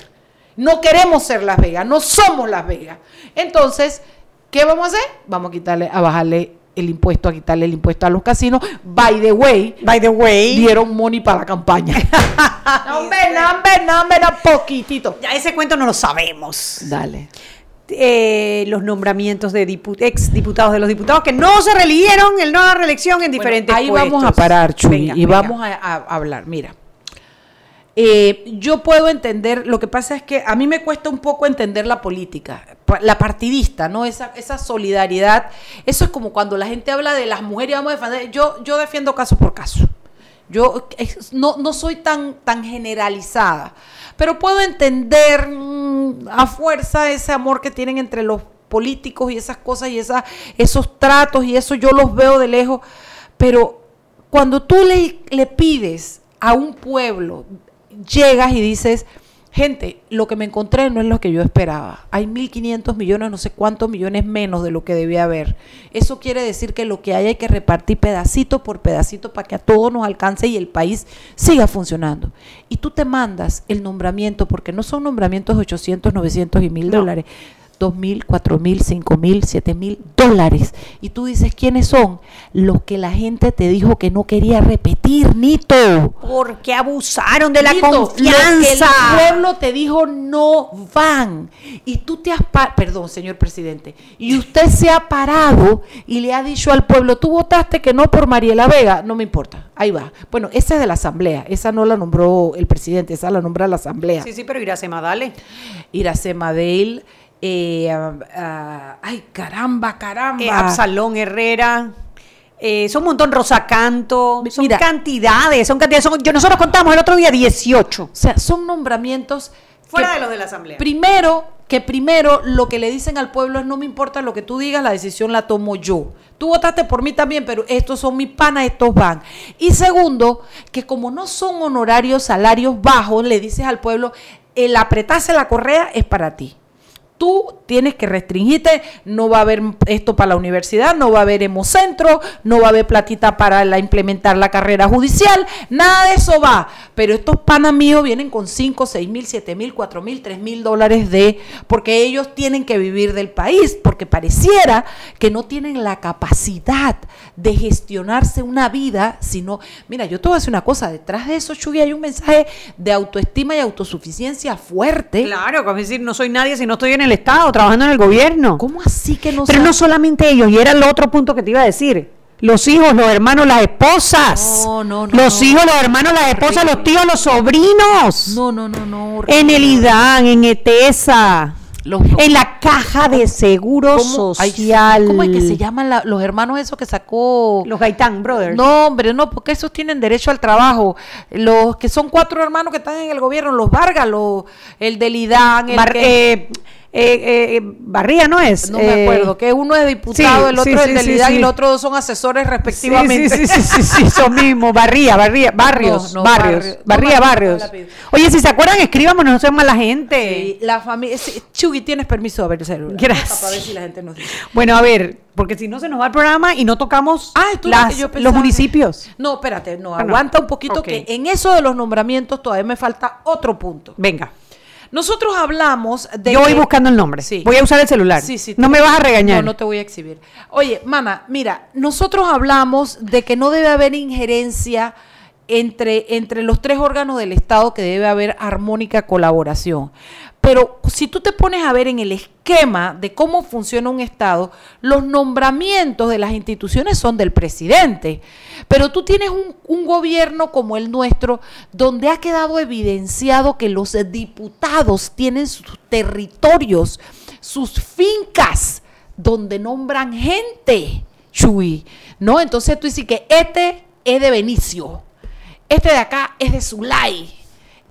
No queremos ser Las Vegas, no somos Las Vegas. Entonces, ¿qué vamos a hacer? Vamos a quitarle, a bajarle el impuesto, a quitarle el impuesto a los casinos. By the way, By the way, dieron money para la campaña. no, hombre, no, hombre, poquitito. ya ese cuento no lo sabemos. Dale. Eh, los nombramientos de dipu- ex diputados de los diputados que no se reeligieron en nueva reelección en diferentes ahí puestos. vamos a parar, Chuy, Venga, y venga. vamos a, a hablar. Mira, eh, yo puedo entender, lo que pasa es que a mí me cuesta un poco entender la política, la partidista, ¿no? Esa, esa solidaridad. Eso es como cuando la gente habla de las mujeres y vamos a defender. Yo, yo defiendo caso por caso. Yo no, no soy tan, tan generalizada, pero puedo entender mm, a fuerza ese amor que tienen entre los políticos y esas cosas y esa, esos tratos y eso yo los veo de lejos, pero cuando tú le, le pides a un pueblo, llegas y dices, gente, lo que me encontré no es lo que yo esperaba. Hay 1.500 millones, no sé cuántos millones menos de lo que debía haber. Eso quiere decir que lo que hay hay que repartir pedacito por pedacito para que a todos nos alcance y el país siga funcionando. Y tú te mandas el nombramiento, porque no son nombramientos de 800, 900 y 1.000 dólares. Dos mil, cuatro mil, cinco mil, siete mil dólares. Y tú dices, ¿quiénes son? Los que la gente te dijo que no quería repetir, Nito. Porque abusaron de la Nito, confianza. Lo que el pueblo te dijo no van. Y tú te has pa- perdón, señor presidente, y usted se ha parado y le ha dicho al pueblo, tú votaste que no por Mariela Vega, no me importa, ahí va. Bueno, esa es de la asamblea, esa no la nombró el presidente, esa la nombra la asamblea. Sí, sí, pero Iracema, dale. Iracema Dale, eh, ah, ah, ay, caramba, caramba. Eh, Absalón Herrera. eh, son un montón, Rosa Canto, son cantidades, son cantidades. son- yo, nosotros contamos el otro día 18. O sea, son nombramientos Fuera de los de la Asamblea. Primero, que primero lo que le dicen al pueblo es no me importa lo que tú digas, la decisión la tomo yo. Tú votaste por mí también, pero estos son mis panas, estos van. Y segundo, que como no son honorarios, salarios bajos, le dices al pueblo, el apretarse la correa es para ti. Tú tienes que restringirte, no va a haber esto para la universidad, no va a haber hemocentro, no va a haber platita para implementar la carrera judicial, nada de eso va. Pero estos panas míos vienen con 5, 6 mil, 7 mil, 4 mil, 3 mil dólares de, porque ellos tienen que vivir del país, porque pareciera que no tienen la capacidad de gestionarse una vida, sino, mira, yo te voy a decir una cosa, detrás de eso, Chuy, hay un mensaje de autoestima y autosuficiencia fuerte. Claro, como decir, no soy nadie si no estoy en el Estado, trabajando en el gobierno. ¿Cómo así que no Pero sabe? no solamente ellos, y era el otro punto que te iba a decir. Los hijos, los hermanos, las esposas. No, no, no, Los hijos, los hermanos, las esposas, los tíos, los sobrinos. No, no, no, no. En el IDAN, en ETESA. Los- en la caja de seguro ¿Cómo, ay, social. ¿Cómo es que se llaman la- los hermanos esos que sacó? Los Gaitán Brothers. No, hombre, no, porque esos tienen derecho al trabajo. Los que son cuatro hermanos que están en el gobierno, los Vargas, los, el del IDAN, el que- eh, eh, eh, Barría no es. no me Eh, acuerdo, que uno es diputado, sí, el otro sí, es el del sí, y los otros dos son asesores respectivamente. sí, sí, sí, sí, sí, eso mismo, Barría, Barría, Barrios, No, no, Barrios, Barrio- Barría, Barrios. el. Oye, si se acuerdan, escríbanos, no sean mala gente. Sí, la familia, Chugui, tienes permiso de ver el celular. Gracias. Para ver si la gente nos dice. Bueno, a ver, porque si no se nos va el programa y no tocamos Ah, las- yo los municipios. No, espérate, no, Ah, aguanta un poquito que en eso de los nombramientos todavía me falta otro punto. Venga, Nosotros hablamos de yo voy que- buscando el nombre. Sí. Voy a usar el celular. Sí, sí, no me vas a regañar. No, no te voy a exhibir. Oye, mana, mira, nosotros hablamos de que no debe haber injerencia entre, entre los tres órganos del Estado, que debe haber armónica colaboración. Pero si tú te pones a ver en el esquema de cómo funciona un Estado, los nombramientos de las instituciones son del presidente. Pero tú tienes un, un gobierno como el nuestro, donde ha quedado evidenciado que los diputados tienen sus territorios, sus fincas, donde nombran gente, Chuy. ¿No? Entonces tú dices que este es de Benicio, este de acá es de Zulay.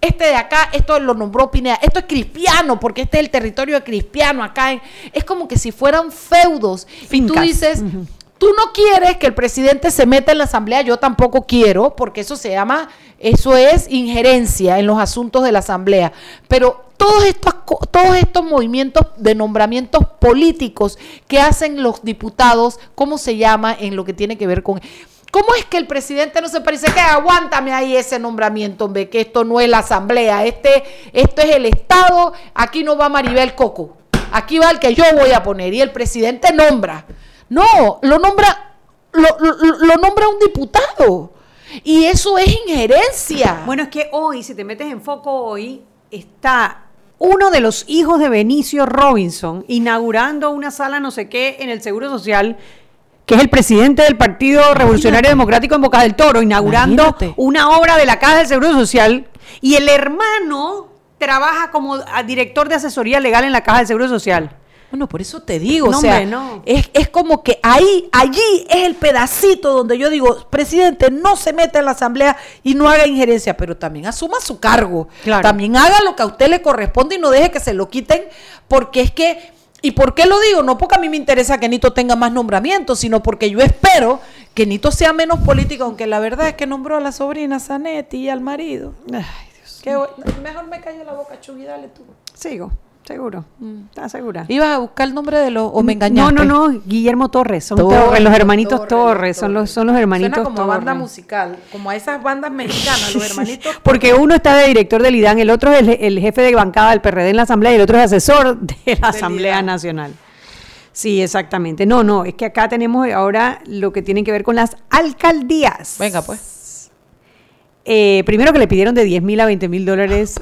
Este de acá, esto lo nombró Pineda. Esto es cristiano, porque este es el territorio de cristiano acá. en- es como que si fueran feudos. Y tú dices, tú no quieres que el presidente se meta en la asamblea, yo tampoco quiero, porque eso se llama, eso es injerencia en los asuntos de la asamblea. Pero todos estos, todos estos movimientos de nombramientos políticos que hacen los diputados, ¿cómo se llama en lo que tiene que ver con... ¿Cómo es que el presidente no se parece que aguántame ahí ese nombramiento, hombre, que esto no es la asamblea, este, esto es el Estado, aquí no va Maribel Coco, aquí va el que yo voy a poner y el presidente nombra. No, lo nombra, lo, lo- lo nombra un diputado. Y eso es injerencia. Bueno, es que hoy, si te metes en foco hoy, está uno de los hijos de Benicio Robinson inaugurando una sala no sé qué en el Seguro Social, que es el presidente del Partido Revolucionario Democrático en Boca del Toro, inaugurando Imagínate. una obra de la Caja del Seguro Social, y el hermano trabaja como ah, director de asesoría legal en la Caja del Seguro Social. Bueno, por eso te digo, No, o sea, hombre, no. es, es como que ahí, allí es el pedacito donde yo digo, presidente, no se meta en la asamblea y no haga injerencia, pero también asuma su cargo. Claro. También haga lo que a usted le corresponde y no deje que se lo quiten, porque es que, ¿y por qué lo digo? No porque a mí me interesa que Nito tenga más nombramientos, sino porque yo espero que Nito sea menos político, aunque la verdad es que nombró a la sobrina Zanetti y al marido. Ay, Dios. Bu- mejor me callo la boca, Chugui, dale tú. Sigo. Seguro. ¿Estás segura? ¿Ibas a buscar el nombre de los o me engañaste? No, no, no. Guillermo Torres. Son Torres, Torres, los hermanitos Torres, Torres. Son los, son los hermanitos Suena como banda musical, como a esas bandas mexicanas, los hermanitos. Porque uno está de director del IDAN, el otro es el, el jefe de bancada del PRD en la Asamblea y el otro es asesor de la Asamblea. Nacional. Sí, exactamente. No, no, es que acá tenemos ahora lo que tiene que ver con las alcaldías. Venga, pues. Eh, primero que le pidieron de 10 mil a 20 mil dólares.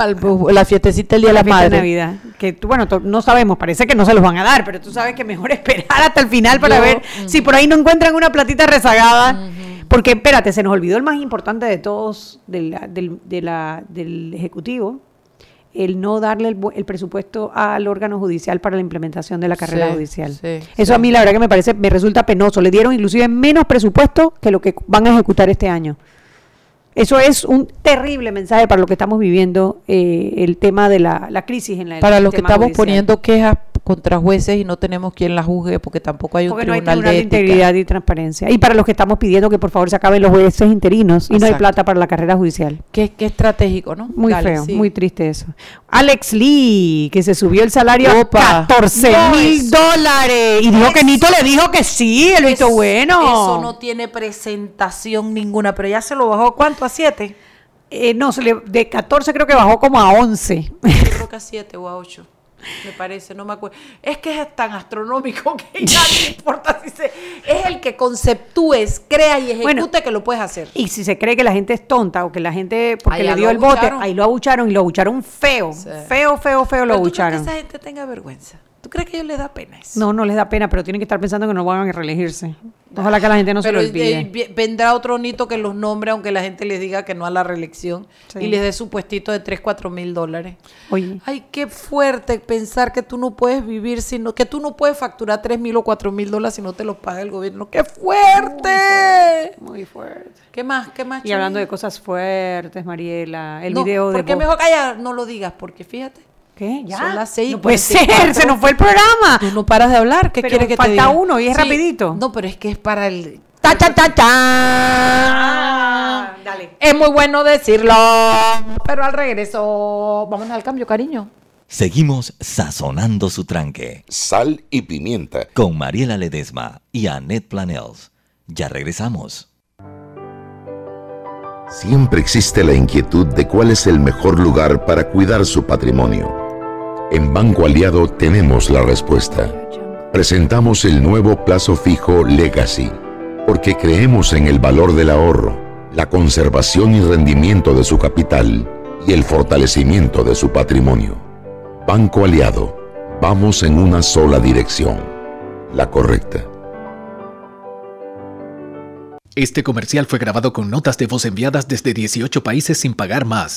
La fiestecita el Día de la fiesta Madre. Navidad. Que tú, bueno, no sabemos, parece que no se los van a dar, pero tú sabes que mejor esperar hasta el final para Yo, ver si por ahí no encuentran una platita rezagada. Porque, espérate, se nos olvidó el más importante de todos de la- del, de la- del Ejecutivo, el no darle el, el presupuesto al órgano judicial para la implementación de la carrera Sí, judicial. sí, Eso sí. a mí la verdad que me parece, me resulta penoso. Le dieron inclusive menos presupuesto que lo que van a ejecutar este año. Eso es un terrible mensaje para lo que estamos viviendo, eh, el tema de la, la crisis en la Para los que estamos judicial. poniendo quejas contra jueces y no tenemos quien la juzgue porque tampoco hay un Porque no hay tribunal, tribunal de integridad y transparencia. Y para los que estamos pidiendo que por favor se acaben los jueces interinos y no hay plata para la carrera judicial. Qué, qué estratégico, ¿no? Muy Dale, feo, sí. muy triste eso. Alex Lee, que se subió el salario Opa. a 14 No, mil dólares. Y dijo que Nito le dijo que sí, el visto bueno. Eso no tiene presentación ninguna, pero ya se lo bajó ¿cuánto? ¿A 7? Eh, no, se le- de 14 creo que bajó como a 11. Yo creo que a 7 o a 8. Me parece, no me acuerdo. Es que es tan astronómico que ya no importa si se. Es el que conceptúes, crea y ejecute Bueno, que lo puedes hacer. Y si se cree que la gente es tonta o que la gente, porque Ahí le dio el bote, abucharon. ahí lo abucharon y lo abucharon feo. Feo, feo, feo lo Pero ¿tú crees que abucharon. esa gente tenga vergüenza? ¿Tú crees que a ellos les da pena eso? No, no les da pena, pero tienen que estar pensando que no van a reelegirse. Ojalá que la gente no se lo olvide. vi- vendrá otro nito que los nombre, aunque la gente les diga que no a la reelección Sí. y les dé su puestito de 3, 4 mil dólares. Oye. Ay, qué fuerte pensar que tú no puedes vivir sino que tú no puedes facturar 3 mil o 4 mil dólares si no te los paga el gobierno. ¡Qué fuerte! Muy fuerte. ¿Qué más? ¿Qué más? Y hablando de cosas fuertes, Mariela, el No, video de porque Bob- mejor calla, no lo digas, porque fíjate. ¿Qué? ¿Ya? Son las seis No puede ser, 44. se nos fue el programa. Tú no paras de hablar, ¿qué Pero quieres que te falta diga? uno y es rapidito. No, pero es que es para el... ¡Ta, ta, ta, ta! dale. Es muy bueno decirlo, pero al regreso, vámonos al cambio, cariño. Seguimos sazonando su tranque. Sal y pimienta. Con Mariela Ledesma y Annette Planels. Ya regresamos. Siempre existe la inquietud de cuál es el mejor lugar para cuidar su patrimonio. En Banco Aliado tenemos la respuesta. Presentamos el nuevo plazo fijo Legacy, porque creemos en el valor del ahorro, la conservación y rendimiento de su capital y el fortalecimiento de su patrimonio. Banco Aliado, vamos en una sola dirección, la correcta. Este comercial fue grabado con notas de voz enviadas desde 18 países sin pagar más.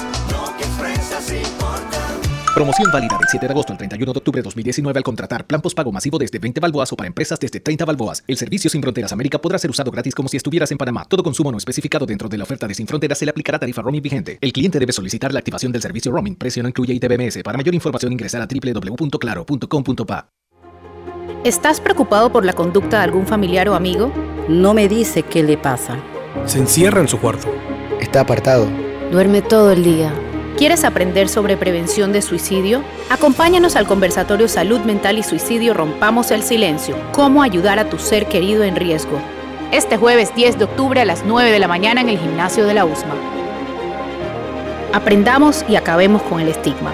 Promoción válida del 7 de agosto al 31 de octubre de 2019 al contratar plan postpago masivo desde 20 balboas o para empresas desde 30 balboas. El servicio Sin Fronteras América podrá ser usado gratis como si estuvieras en Panamá. Todo consumo no especificado dentro de la oferta de Sin Fronteras se le aplicará tarifa roaming vigente. El cliente debe solicitar la activación del servicio roaming. Precio no incluye ITBMS. Para mayor información ingresar a www.claro.com.pa. ¿Estás preocupado por la conducta de algún familiar o amigo? No me dice qué le pasa. Se encierra en su cuarto. Está apartado. Duerme todo el día. ¿Quieres aprender sobre prevención de suicidio? Acompáñanos al conversatorio Salud Mental y Suicidio Rompamos el Silencio. Cómo ayudar a tu ser querido en riesgo. Este jueves 10 de octubre a las 9 de la mañana en el gimnasio de la USMA. Aprendamos y acabemos con el estigma.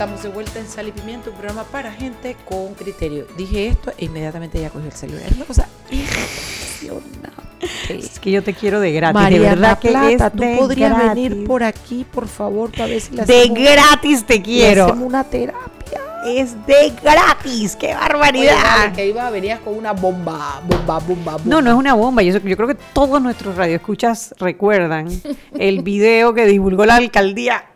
Estamos de vuelta en Sal y Pimienta, un programa para gente con criterio. Dije esto e inmediatamente ya cogió el celular. Es una cosa impresionante. Es que yo te quiero de gratis. María de verdad que Plata, es tú de podrías gratis. venir por aquí, por favor, para ver si la De gratis te quiero. hacemos una terapia. Es de gratis. ¡Qué Oye, barbaridad! vale, que iba, venías con una bomba, bomba, bomba, bomba. No, no es una bomba. Yo, yo creo que todos nuestros radioescuchas recuerdan el video que divulgó la alcaldía.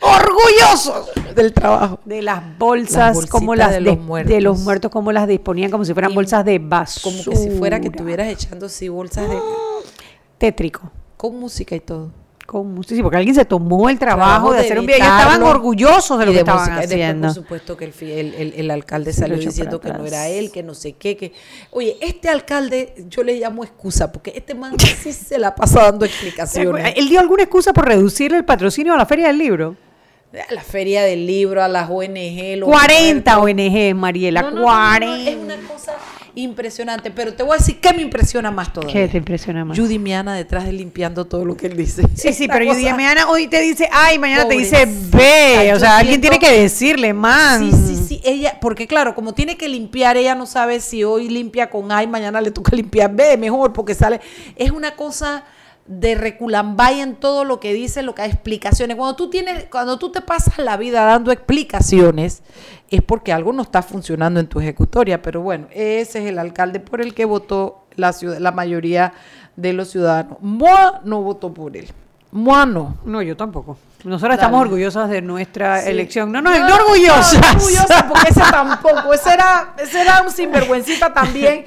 ¡Orgullosos! del trabajo. De las bolsas, Las como las de de, los muertos. de los muertos, como las disponían, como si fueran Y bolsas de basura. Como que si fuera que estuvieras echando así bolsas de... Tétrico. Con música y todo. Con música, sí, porque alguien se tomó el trabajo, Trabajo de de hacer un video. Ellos estaban orgullosos de lo que estaban música. Y después, haciendo. por supuesto, que el, el, el- el alcalde salió diciendo que no era él, que no sé qué, que... Oye, este alcalde yo le llamo excusa, porque este man sí se la pasa dando explicaciones. ¿Él dio alguna excusa por reducirle el patrocinio a la Feria del Libro? A la feria del libro, a las ONG, los 40 muertos. ONG, Mariela, No, no, no, no, 40. es una cosa impresionante, pero te voy a decir qué me impresiona más todavía. ¿Qué te impresiona más? Judy Miana detrás de limpiando todo lo que él dice. Sí, sí, Esta pero Judy Miana hoy te dice, ay, mañana te dice, ve. O yo sea, alguien tiene que decirle, man. Sí, sí, sí, ella, porque claro, como tiene que limpiar, ella no sabe si hoy limpia con ay, mañana le toca limpiar B, mejor, porque sale. Es una cosa de reculambay en todo lo que dice, lo que hay explicaciones. Cuando tú tienes, cuando tú te pasas la vida dando explicaciones, es porque algo no está funcionando en tu ejecutoria. Pero bueno, ese es el alcalde por el que votó la ciudad, la mayoría de los ciudadanos. Moa no votó por él. Moa no. No, yo tampoco. Nosotros Dale. estamos orgullosas de nuestra Sí. elección. No, no, no, No, orgullosas. no, orgullosa porque ese tampoco. Ese era, ese era un sinvergüencita también.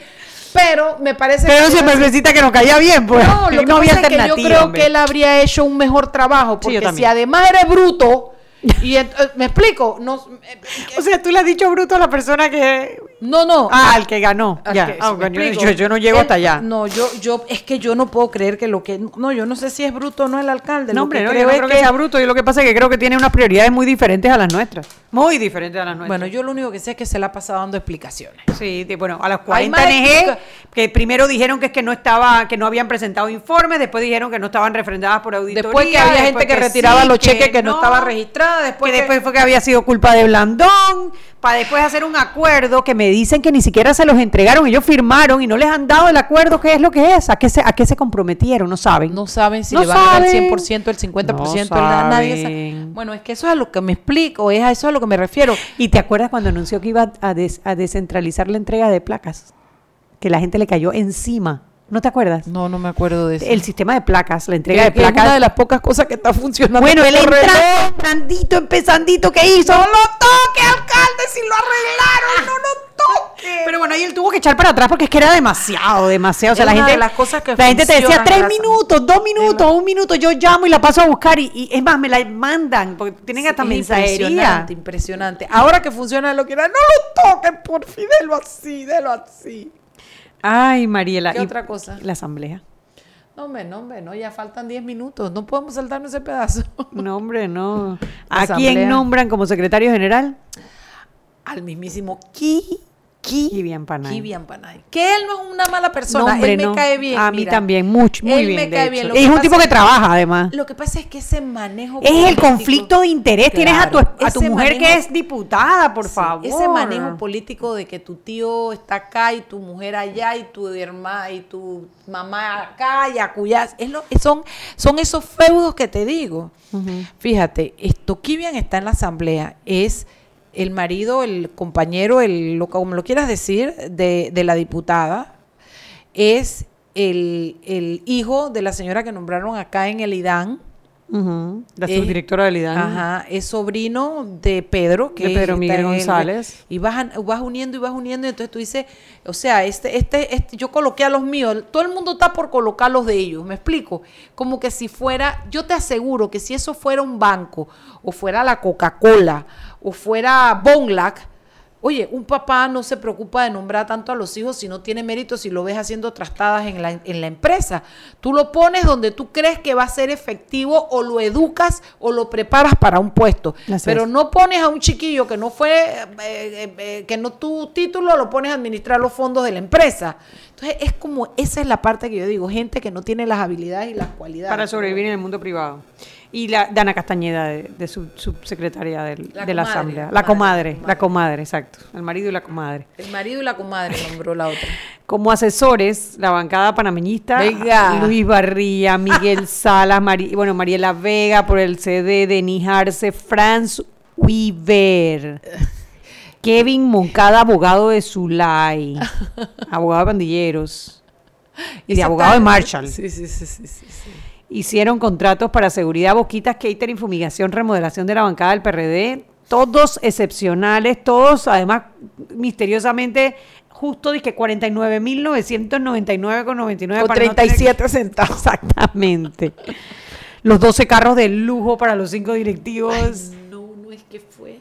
Pero me parece Pero que. siempre que nos caía bien, pues. No, lo que no había es que yo creo hombre. que él habría hecho un mejor trabajo. Sí, Porque si además eres bruto. Y eh, me explico. No, eh, O sea, tú le has dicho bruto a la persona que. no. no Ah, al que ganó. al ya. que- Ah, bueno, yo, yo no llego hasta allá. No, yo, yo, es que yo no puedo creer que lo que. No, yo no sé si es bruto o no el alcalde. No, hombre, no, yo creo no es creo que sea bruto. Yo lo que pasa es que creo que tiene unas prioridades muy diferentes a las nuestras. Muy diferentes a las nuestras. Bueno, yo lo único que sé es que se la ha pasado dando explicaciones. Sí, de- bueno, a las Hay 40 más NG, explica- que primero dijeron que es que no estaba, que no habían presentado informes, después dijeron que no estaban refrendadas por auditoría. Después que había gente que retiraba sí, los cheques que no estaba después que después fue que había sido culpa de Blandón, para después hacer un acuerdo que me dicen que ni siquiera se los entregaron, ellos firmaron y no les han dado el acuerdo, ¿qué es lo que es? ¿A qué se, a qué se comprometieron? No saben. No saben si No le van a dar el saben. 100%, el 50%, No el na- nadie sabe. Bueno, es que eso es a lo que me explico, es a eso a lo que me refiero. ¿Y te acuerdas cuando anunció que iba a, des- a descentralizar la entrega de placas? Que la gente le cayó encima. ¿No te acuerdas? No, no me acuerdo de eso. El sistema de placas, la entrega de que es placas. una de las pocas cosas que está funcionando. Bueno, el corre- empezandito, que hizo. No lo toque, alcalde, si lo arreglaron, no lo toque. Pero bueno, ahí él tuvo que echar para atrás porque es que era demasiado, demasiado. O sea, Es la gente, de las cosas que la gente te decía tres minutos, dos minutos, un minuto, yo llamo y la paso a buscar y, y es más, me la mandan porque tienen hasta Es mensajería. Impresionante, impresionante. Ahora que funciona lo que era, no lo toquen, por fin, délo así, délo así. Ay, Mariela. ¿Qué y otra cosa? La asamblea. No, hombre, no, hombre, no, ya faltan 10 minutos, no podemos saltarnos ese pedazo. No, hombre, no. ¿A quién nombran como secretario general? Al mismísimo Ki, Ki, Kivian Panay. Kivian Panay. Que él no es una mala persona, No, hombre, él me no. cae bien. A mí mira. también, mucho, muy Él bien. me cae bien. Es un tipo que trabaja, además. Lo que pasa es que ese manejo Es el conflicto de interés. Tienes a tu, a tu mujer que es diputada, por Sí, favor. Ese manejo político de que tu tío está acá y tu mujer allá y tu hermana y tu mamá acá y acullá, es lo, son, son esos feudos que te digo. Fíjate, esto Kivian está en la asamblea, es el marido, el compañero, el lo como lo quieras decir, de, de la diputada, es el, el hijo de la señora que nombraron acá en el IDAN. Ujú, La subdirectora del IDAN. Ajá, es sobrino de Pedro, que De Pedro Miguel el- González. y vas, vas uniendo y vas uniendo, y entonces tú dices, o sea, este, este, este, yo coloqué a los míos, todo el mundo está por colocar los de ellos, ¿me explico? Como que si fuera, yo te aseguro que si eso fuera un banco, o fuera la Coca-Cola, o fuera Bonlac, Oye, un papá no se preocupa de nombrar tanto a los hijos si no tiene mérito, si lo ves haciendo trastadas en la, en la empresa. Tú lo pones donde tú crees que va a ser efectivo o lo educas o lo preparas para un puesto. Así Pero es. no pones a un chiquillo que no fue, eh, eh, eh, que no tu título lo pones a administrar los fondos de la empresa. Entonces es como, esa es la parte que yo digo, gente que no tiene las habilidades y las cualidades. para sobrevivir en el mundo privado. Y la Dana Castañeda, de, de su subsecretaria del- La de la comadre, Asamblea. la comadre, comadre, la comadre, exacto. El marido y la comadre. El marido y la comadre nombró la otra. Como asesores, la bancada panameñista, Venga. Luis Barría, Miguel Salas, Mari- bueno, Mariela Vega por el CD, Denis Arce, Franz Weaver, Kevin Moncada, abogado de Zulay, abogado de pandilleros, y de abogado de Marshall. Sí, sí, sí, sí, sí, sí. Hicieron contratos para seguridad, boquitas, catering, fumigación, remodelación de la bancada del PRD, todos excepcionales, todos además misteriosamente justo dije 49.999,99 Con para no tener- 37 centavos. Exactamente. Los 12 carros de lujo para los cinco directivos. No, no es que fue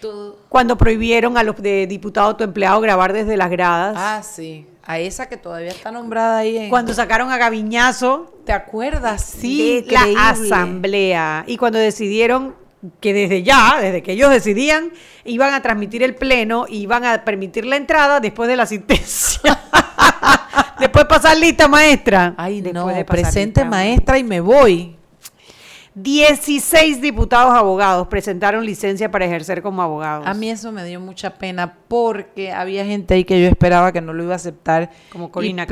todo. Cuando prohibieron a los de diputado autoempleado grabar desde las gradas. Ah, sí. A esa que todavía está nombrada ahí. En... Cuando sacaron a Gaviñazo ¿Te acuerdas? Sí, de la asamblea. Y cuando decidieron que desde ya, desde que ellos decidían, iban a transmitir el pleno, iban a permitir la entrada después de la asistencia. después pasar lista, maestra. Ay, Después no, de presente lista. maestra y me voy. 16 diputados abogados presentaron licencia para ejercer como abogados. A mí eso me dio mucha pena porque había gente ahí que yo esperaba que no lo iba a aceptar. Como Corina y,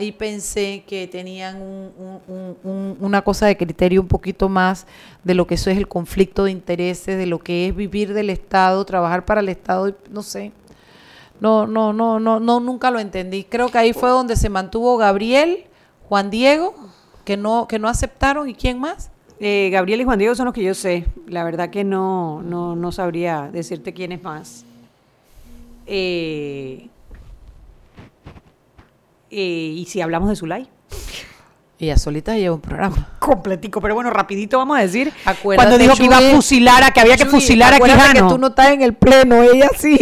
y pensé que tenían un- un- un- un- una cosa de criterio un poquito más de lo que eso es el conflicto de intereses, de lo que es vivir del Estado, trabajar para el Estado, no sé. No, no, no, no, no, nunca lo entendí. Creo que ahí fue donde se mantuvo Gabriel, Juan Diego, que no, que no aceptaron, ¿y quién más? Eh, Gabriel y Juan Diego son los que yo sé. La verdad que no, no, no sabría decirte quién es más. Eh, eh, y si hablamos de Zulay. Ella solita lleva un programa. Completico, pero bueno, rapidito vamos a decir. Acuérdate, cuando dijo que iba a fusilar, a, que había que Chuy, fusilar a Quijano. que tú no estás en el pleno, ella sí.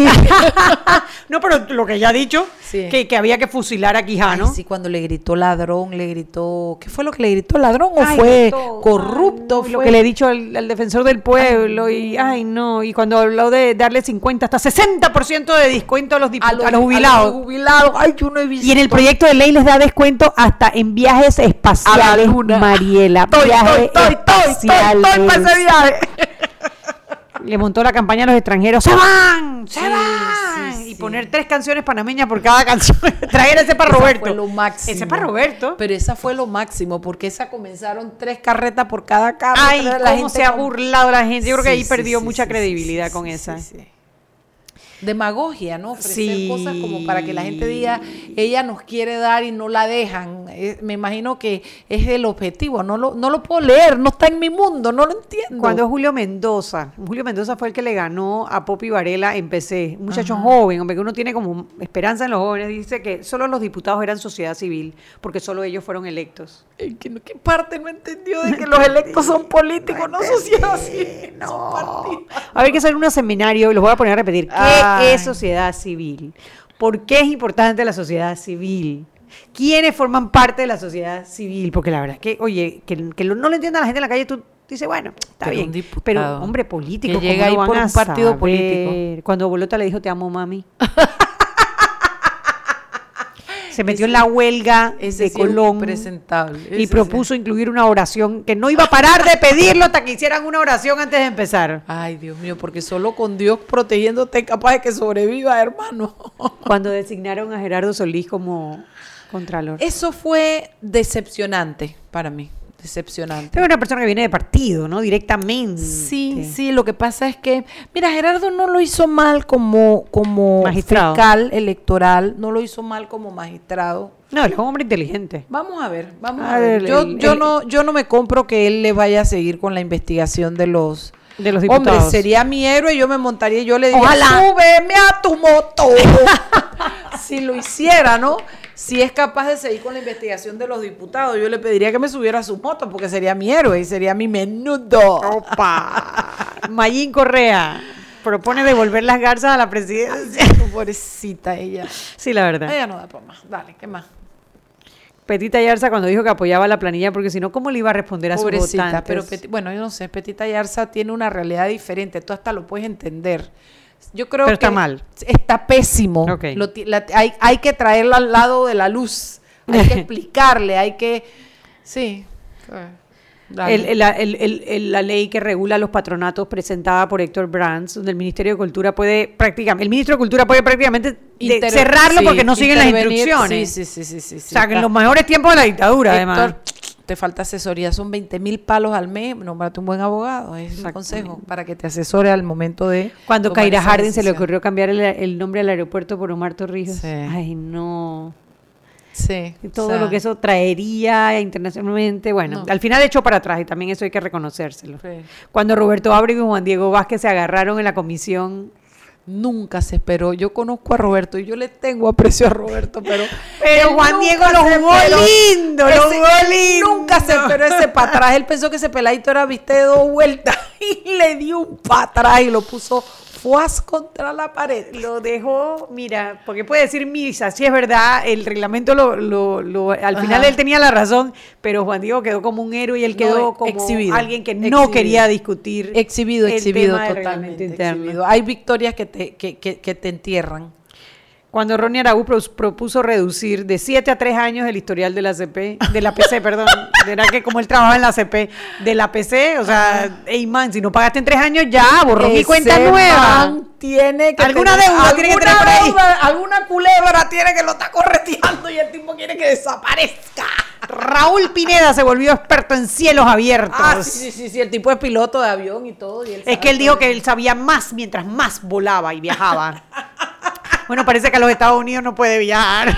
no, pero lo que ella ha dicho, Sí. que, que había que fusilar a Quijano. Ay, sí, cuando le gritó ladrón, le gritó. ¿Qué fue lo que le gritó ladrón o Ay, fue gritó, corrupto? Lo fue- que le he dicho al, al defensor del pueblo, y ay no, y cuando habló de darle 50 hasta 60% de descuento a los, dipu- a los, jubilados. jubilados. Ay, yo no he visto. Y en el proyecto de ley les da descuento hasta en viajes espaciales. Mariela. Estoy, viajes estoy, estoy, estoy, estoy, espaciales. estoy para ese viaje. Le montó la campaña a los extranjeros. ¡Se van! ¡Se Sí, van! sí, y sí. poner tres canciones panameñas por cada canción. Traer ese para Roberto. fue lo máximo. Ese para Roberto. Pero esa fue lo máximo, porque esa comenzaron tres carretas por cada carro. Ay, la cómo gente se ha con- burlado la gente. Yo creo que ahí perdió mucha credibilidad con esa. sí. Demagogia, ¿no? Ofrecer Sí. cosas como para que la gente diga, ella nos quiere dar y no la dejan. Eh, me imagino que es el objetivo. No lo, no lo puedo leer, no está en mi mundo, no lo entiendo. Cuando Julio Mendoza, Julio Mendoza fue el que le ganó a Popi Varela en PC, un muchacho joven, hombre, que uno tiene como esperanza en los jóvenes, dice que solo los diputados eran sociedad civil, porque solo ellos fueron electos. ¿Qué, qué parte no entendió de que los electos son políticos, no sociedad civil? partidos? A ver que hacer un seminario y los voy a poner a repetir. ¿Qué Es sociedad civil? ¿Por qué es importante la sociedad civil? ¿Quiénes forman parte de la sociedad civil? Porque la verdad es que, oye, que, que no lo entienda la gente en la calle, tú dices, bueno, está Pero bien. un pero, hombre, político, que llega ¿cómo ahí no van por un partido saber? político. Cuando Bolota le dijo, te amo, mami. Se metió en la huelga Ese de es Colón y propuso incluir una oración que no iba a parar de pedirlo hasta que hicieran una oración antes de empezar. Ay, Dios mío, porque solo con Dios protegiéndote es capaz de que sobreviva, hermano. Cuando designaron a Gerardo Solís como contralor. Eso fue decepcionante para mí, decepcionante. Es una persona que viene de partido, ¿no? Directamente. Sí, sí, lo que pasa es que, mira, Gerardo no lo hizo mal como, como Magistrado. fiscal electoral, no lo hizo mal como magistrado. No, él es un hombre inteligente. Vamos a ver, vamos A a, ver. ver, Yo, el- yo el- no, yo no me compro que él le vaya a seguir con la investigación de los De los Hombre, diputados. sería mi héroe, yo me montaría y yo le diría, Ojalá. súbeme a tu moto. si lo hiciera, ¿no? Si es capaz de seguir con la investigación de los diputados, yo le pediría que me subiera a su moto porque sería mi héroe y sería mi menudo. Opa. Mayín Correa. propone devolver las garzas a la presidencia. Pobrecita ella. Sí, la verdad. Ella no da para más. Dale, ¿qué más? Petita Yarza cuando dijo que apoyaba la planilla porque si no, ¿cómo le iba a responder a su votantes? pero bueno, yo no sé, Petita Yarza tiene una realidad diferente, tú hasta lo puedes entender. Yo creo Pero que está mal. Está pésimo. Lo la- hay, hay que traerla al lado de la luz. Hay que explicarle, hay que... Sí. El- el- la- el- la ley que regula los patronatos presentada por Héctor Brands, donde el Ministerio de Cultura puede prácticamente, el ministro de Cultura puede prácticamente Inter- cerrarlo sí, porque no siguen las instrucciones. Sí, sí, sí, sí, sí, o sea, que en los mejores tiempos de la dictadura, además. Te falta asesoría, son 20 mil palos al mes, nómbrate un buen abogado, es mi consejo, para que te asesore al momento de... Cuando Kaira Harding se le ocurrió cambiar el, el nombre al aeropuerto por Omar Torrijos. Ay, no. Sí. Todo o sea, lo que eso traería internacionalmente, bueno, No. al final echó para atrás y también eso hay que reconocérselo. Sí. Cuando Roberto Ábrego y Juan Diego Vázquez se agarraron en la comisión Nunca se esperó. Yo conozco a Roberto y yo le tengo aprecio a Roberto, pero. Pero Juan Diego lo jugó lindo, lo jugó lindo. Nunca se esperó ese para atrás. Él pensó que ese peladito era viste de dos vueltas y le dio un para atrás y lo puso fuas contra la pared. Lo dejó, mira, porque puede decir misa, sí es verdad, el reglamento lo, lo- lo- al final Ajá. él tenía la razón, pero Juan Diego quedó como un héroe y él No, quedó como exhibido, alguien que no exhibido. quería discutir. Exhibido, el exhibido, tema totalmente. interno. exhibido. Hay victorias que te, que, que, que te entierran. Cuando Ronnie pros- propuso reducir de 7 a 3 años el historial de la CP, de la PC, perdón, era que como él trabajaba en la CP, de la PC, o sea, ey man, si no pagaste en 3 años ya, borrón y Ese cuenta nueva. tiene que Alguna tener- deuda tiene que tener por alguna ahí. deuda, alguna culebra tiene que lo está correteando y el tipo quiere que desaparezca. Raúl Pineda se volvió experto en cielos abiertos. Ah, sí, sí, sí, sí, el tipo es piloto de avión y todo. y él Es que él dijo que él sabía más mientras más volaba y viajaba. bueno, parece que a los Estados Unidos no puede viajar.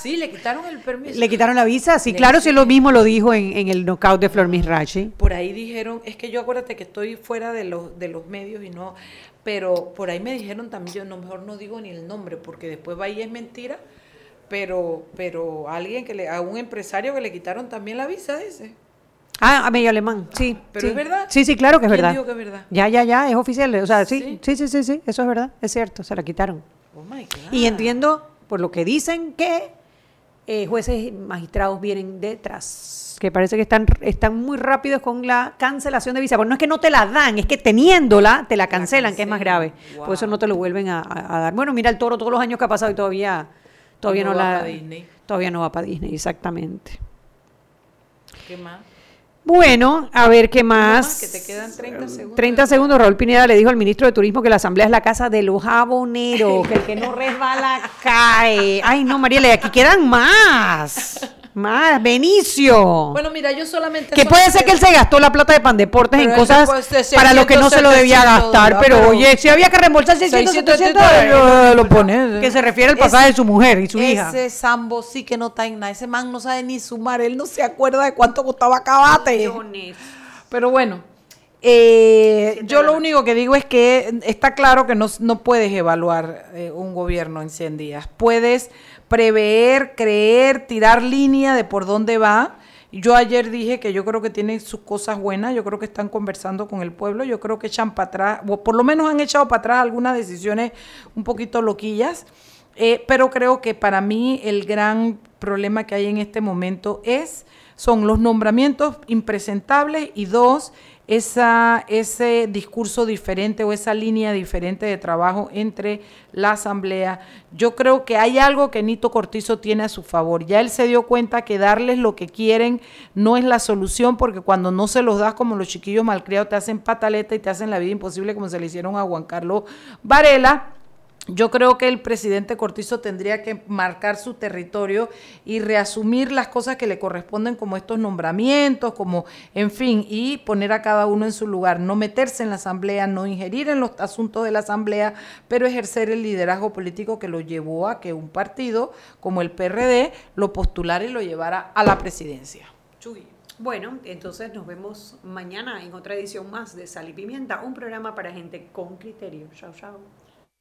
Sí, le quitaron el permiso. Le quitaron la visa, sí, Le claro, sí, lo mismo lo dijo en, en el knockout de Flor Misrachi. Por ahí dijeron, es que yo acuérdate que estoy fuera de los, de los medios y no, pero por ahí me dijeron también, yo no, mejor no digo ni el nombre, porque después va y es mentira, pero, pero alguien que le, a un empresario que le quitaron también la visa ese. Ah, a medio alemán, sí. ¿Pero sí. es verdad? Sí, sí, claro que es ¿Quién verdad. dijo que es verdad? Ya, ya, ya, es oficial. O sea, sí, sí, sí, sí, sí, eso es verdad, es cierto, se la quitaron. Oh my God. Y entiendo, por lo que dicen, que eh, jueces y magistrados vienen detrás. Que parece que están, están muy rápidos con la cancelación de visa. Porque no es que no te la dan, es que teniéndola te la cancelan, que es más grave. Por eso no te lo vuelven a, a- a dar. Bueno, mira el toro todos los años que ha pasado y todavía, todavía no, no va la. pa' Disney. Todavía no va para Disney, exactamente. ¿Qué más? Bueno, a ver qué más. Que te quedan 30 segundos. 30 segundos, Raúl Pineda le dijo al ministro de Turismo que la asamblea es la casa de los jaboneros, que el que no resbala cae. Ay, no, Mariela, y aquí quedan más. Más, Benicio. Bueno, mira, yo solamente... que puede ser que él se gastó la plata de Pandeportes en cosas para lo que no se lo debía 600, gastar, 700 pero, oye, si había que reembolsar 600, 600, 700, 700, lo pone. que se refiere al pasaje de su mujer y su hija. Ese Sambo sí que no está en nada. Ese man no sabe ni sumar. Él no se acuerda de cuánto costaba Cabate. Pero bueno, eh, yo lo único que digo es que está claro que no, no puedes evaluar eh, un gobierno en 100 días. Puedes prever, creer, tirar línea de por dónde va. Yo ayer dije que yo creo que tienen sus cosas buenas, yo creo que están conversando con el pueblo, yo creo que echan para atrás, o por lo menos han echado para atrás algunas decisiones un poquito loquillas. Eh, pero creo que para mí el gran problema que hay en este momento es son los nombramientos impresentables y dos, esa, ese discurso diferente o esa línea diferente de trabajo entre la Asamblea. Yo creo que hay algo que Nito Cortizo tiene a su favor. Ya él se dio cuenta que darles lo que quieren no es la solución porque cuando no se los das como los chiquillos malcriados te hacen pataleta y te hacen la vida imposible como se le hicieron a Juan Carlos Varela. Yo creo que el presidente Cortizo tendría que marcar su territorio y reasumir las cosas que le corresponden como estos nombramientos, como, en fin, y poner a cada uno en su lugar, no meterse en la asamblea, no ingerir en los asuntos de la asamblea, pero ejercer el liderazgo político que lo llevó a que un partido como el PRD lo postulara y lo llevara a la presidencia. Bueno, entonces nos vemos mañana en otra edición más de Sal y Pimienta, un programa para gente con criterio. Chao, chao.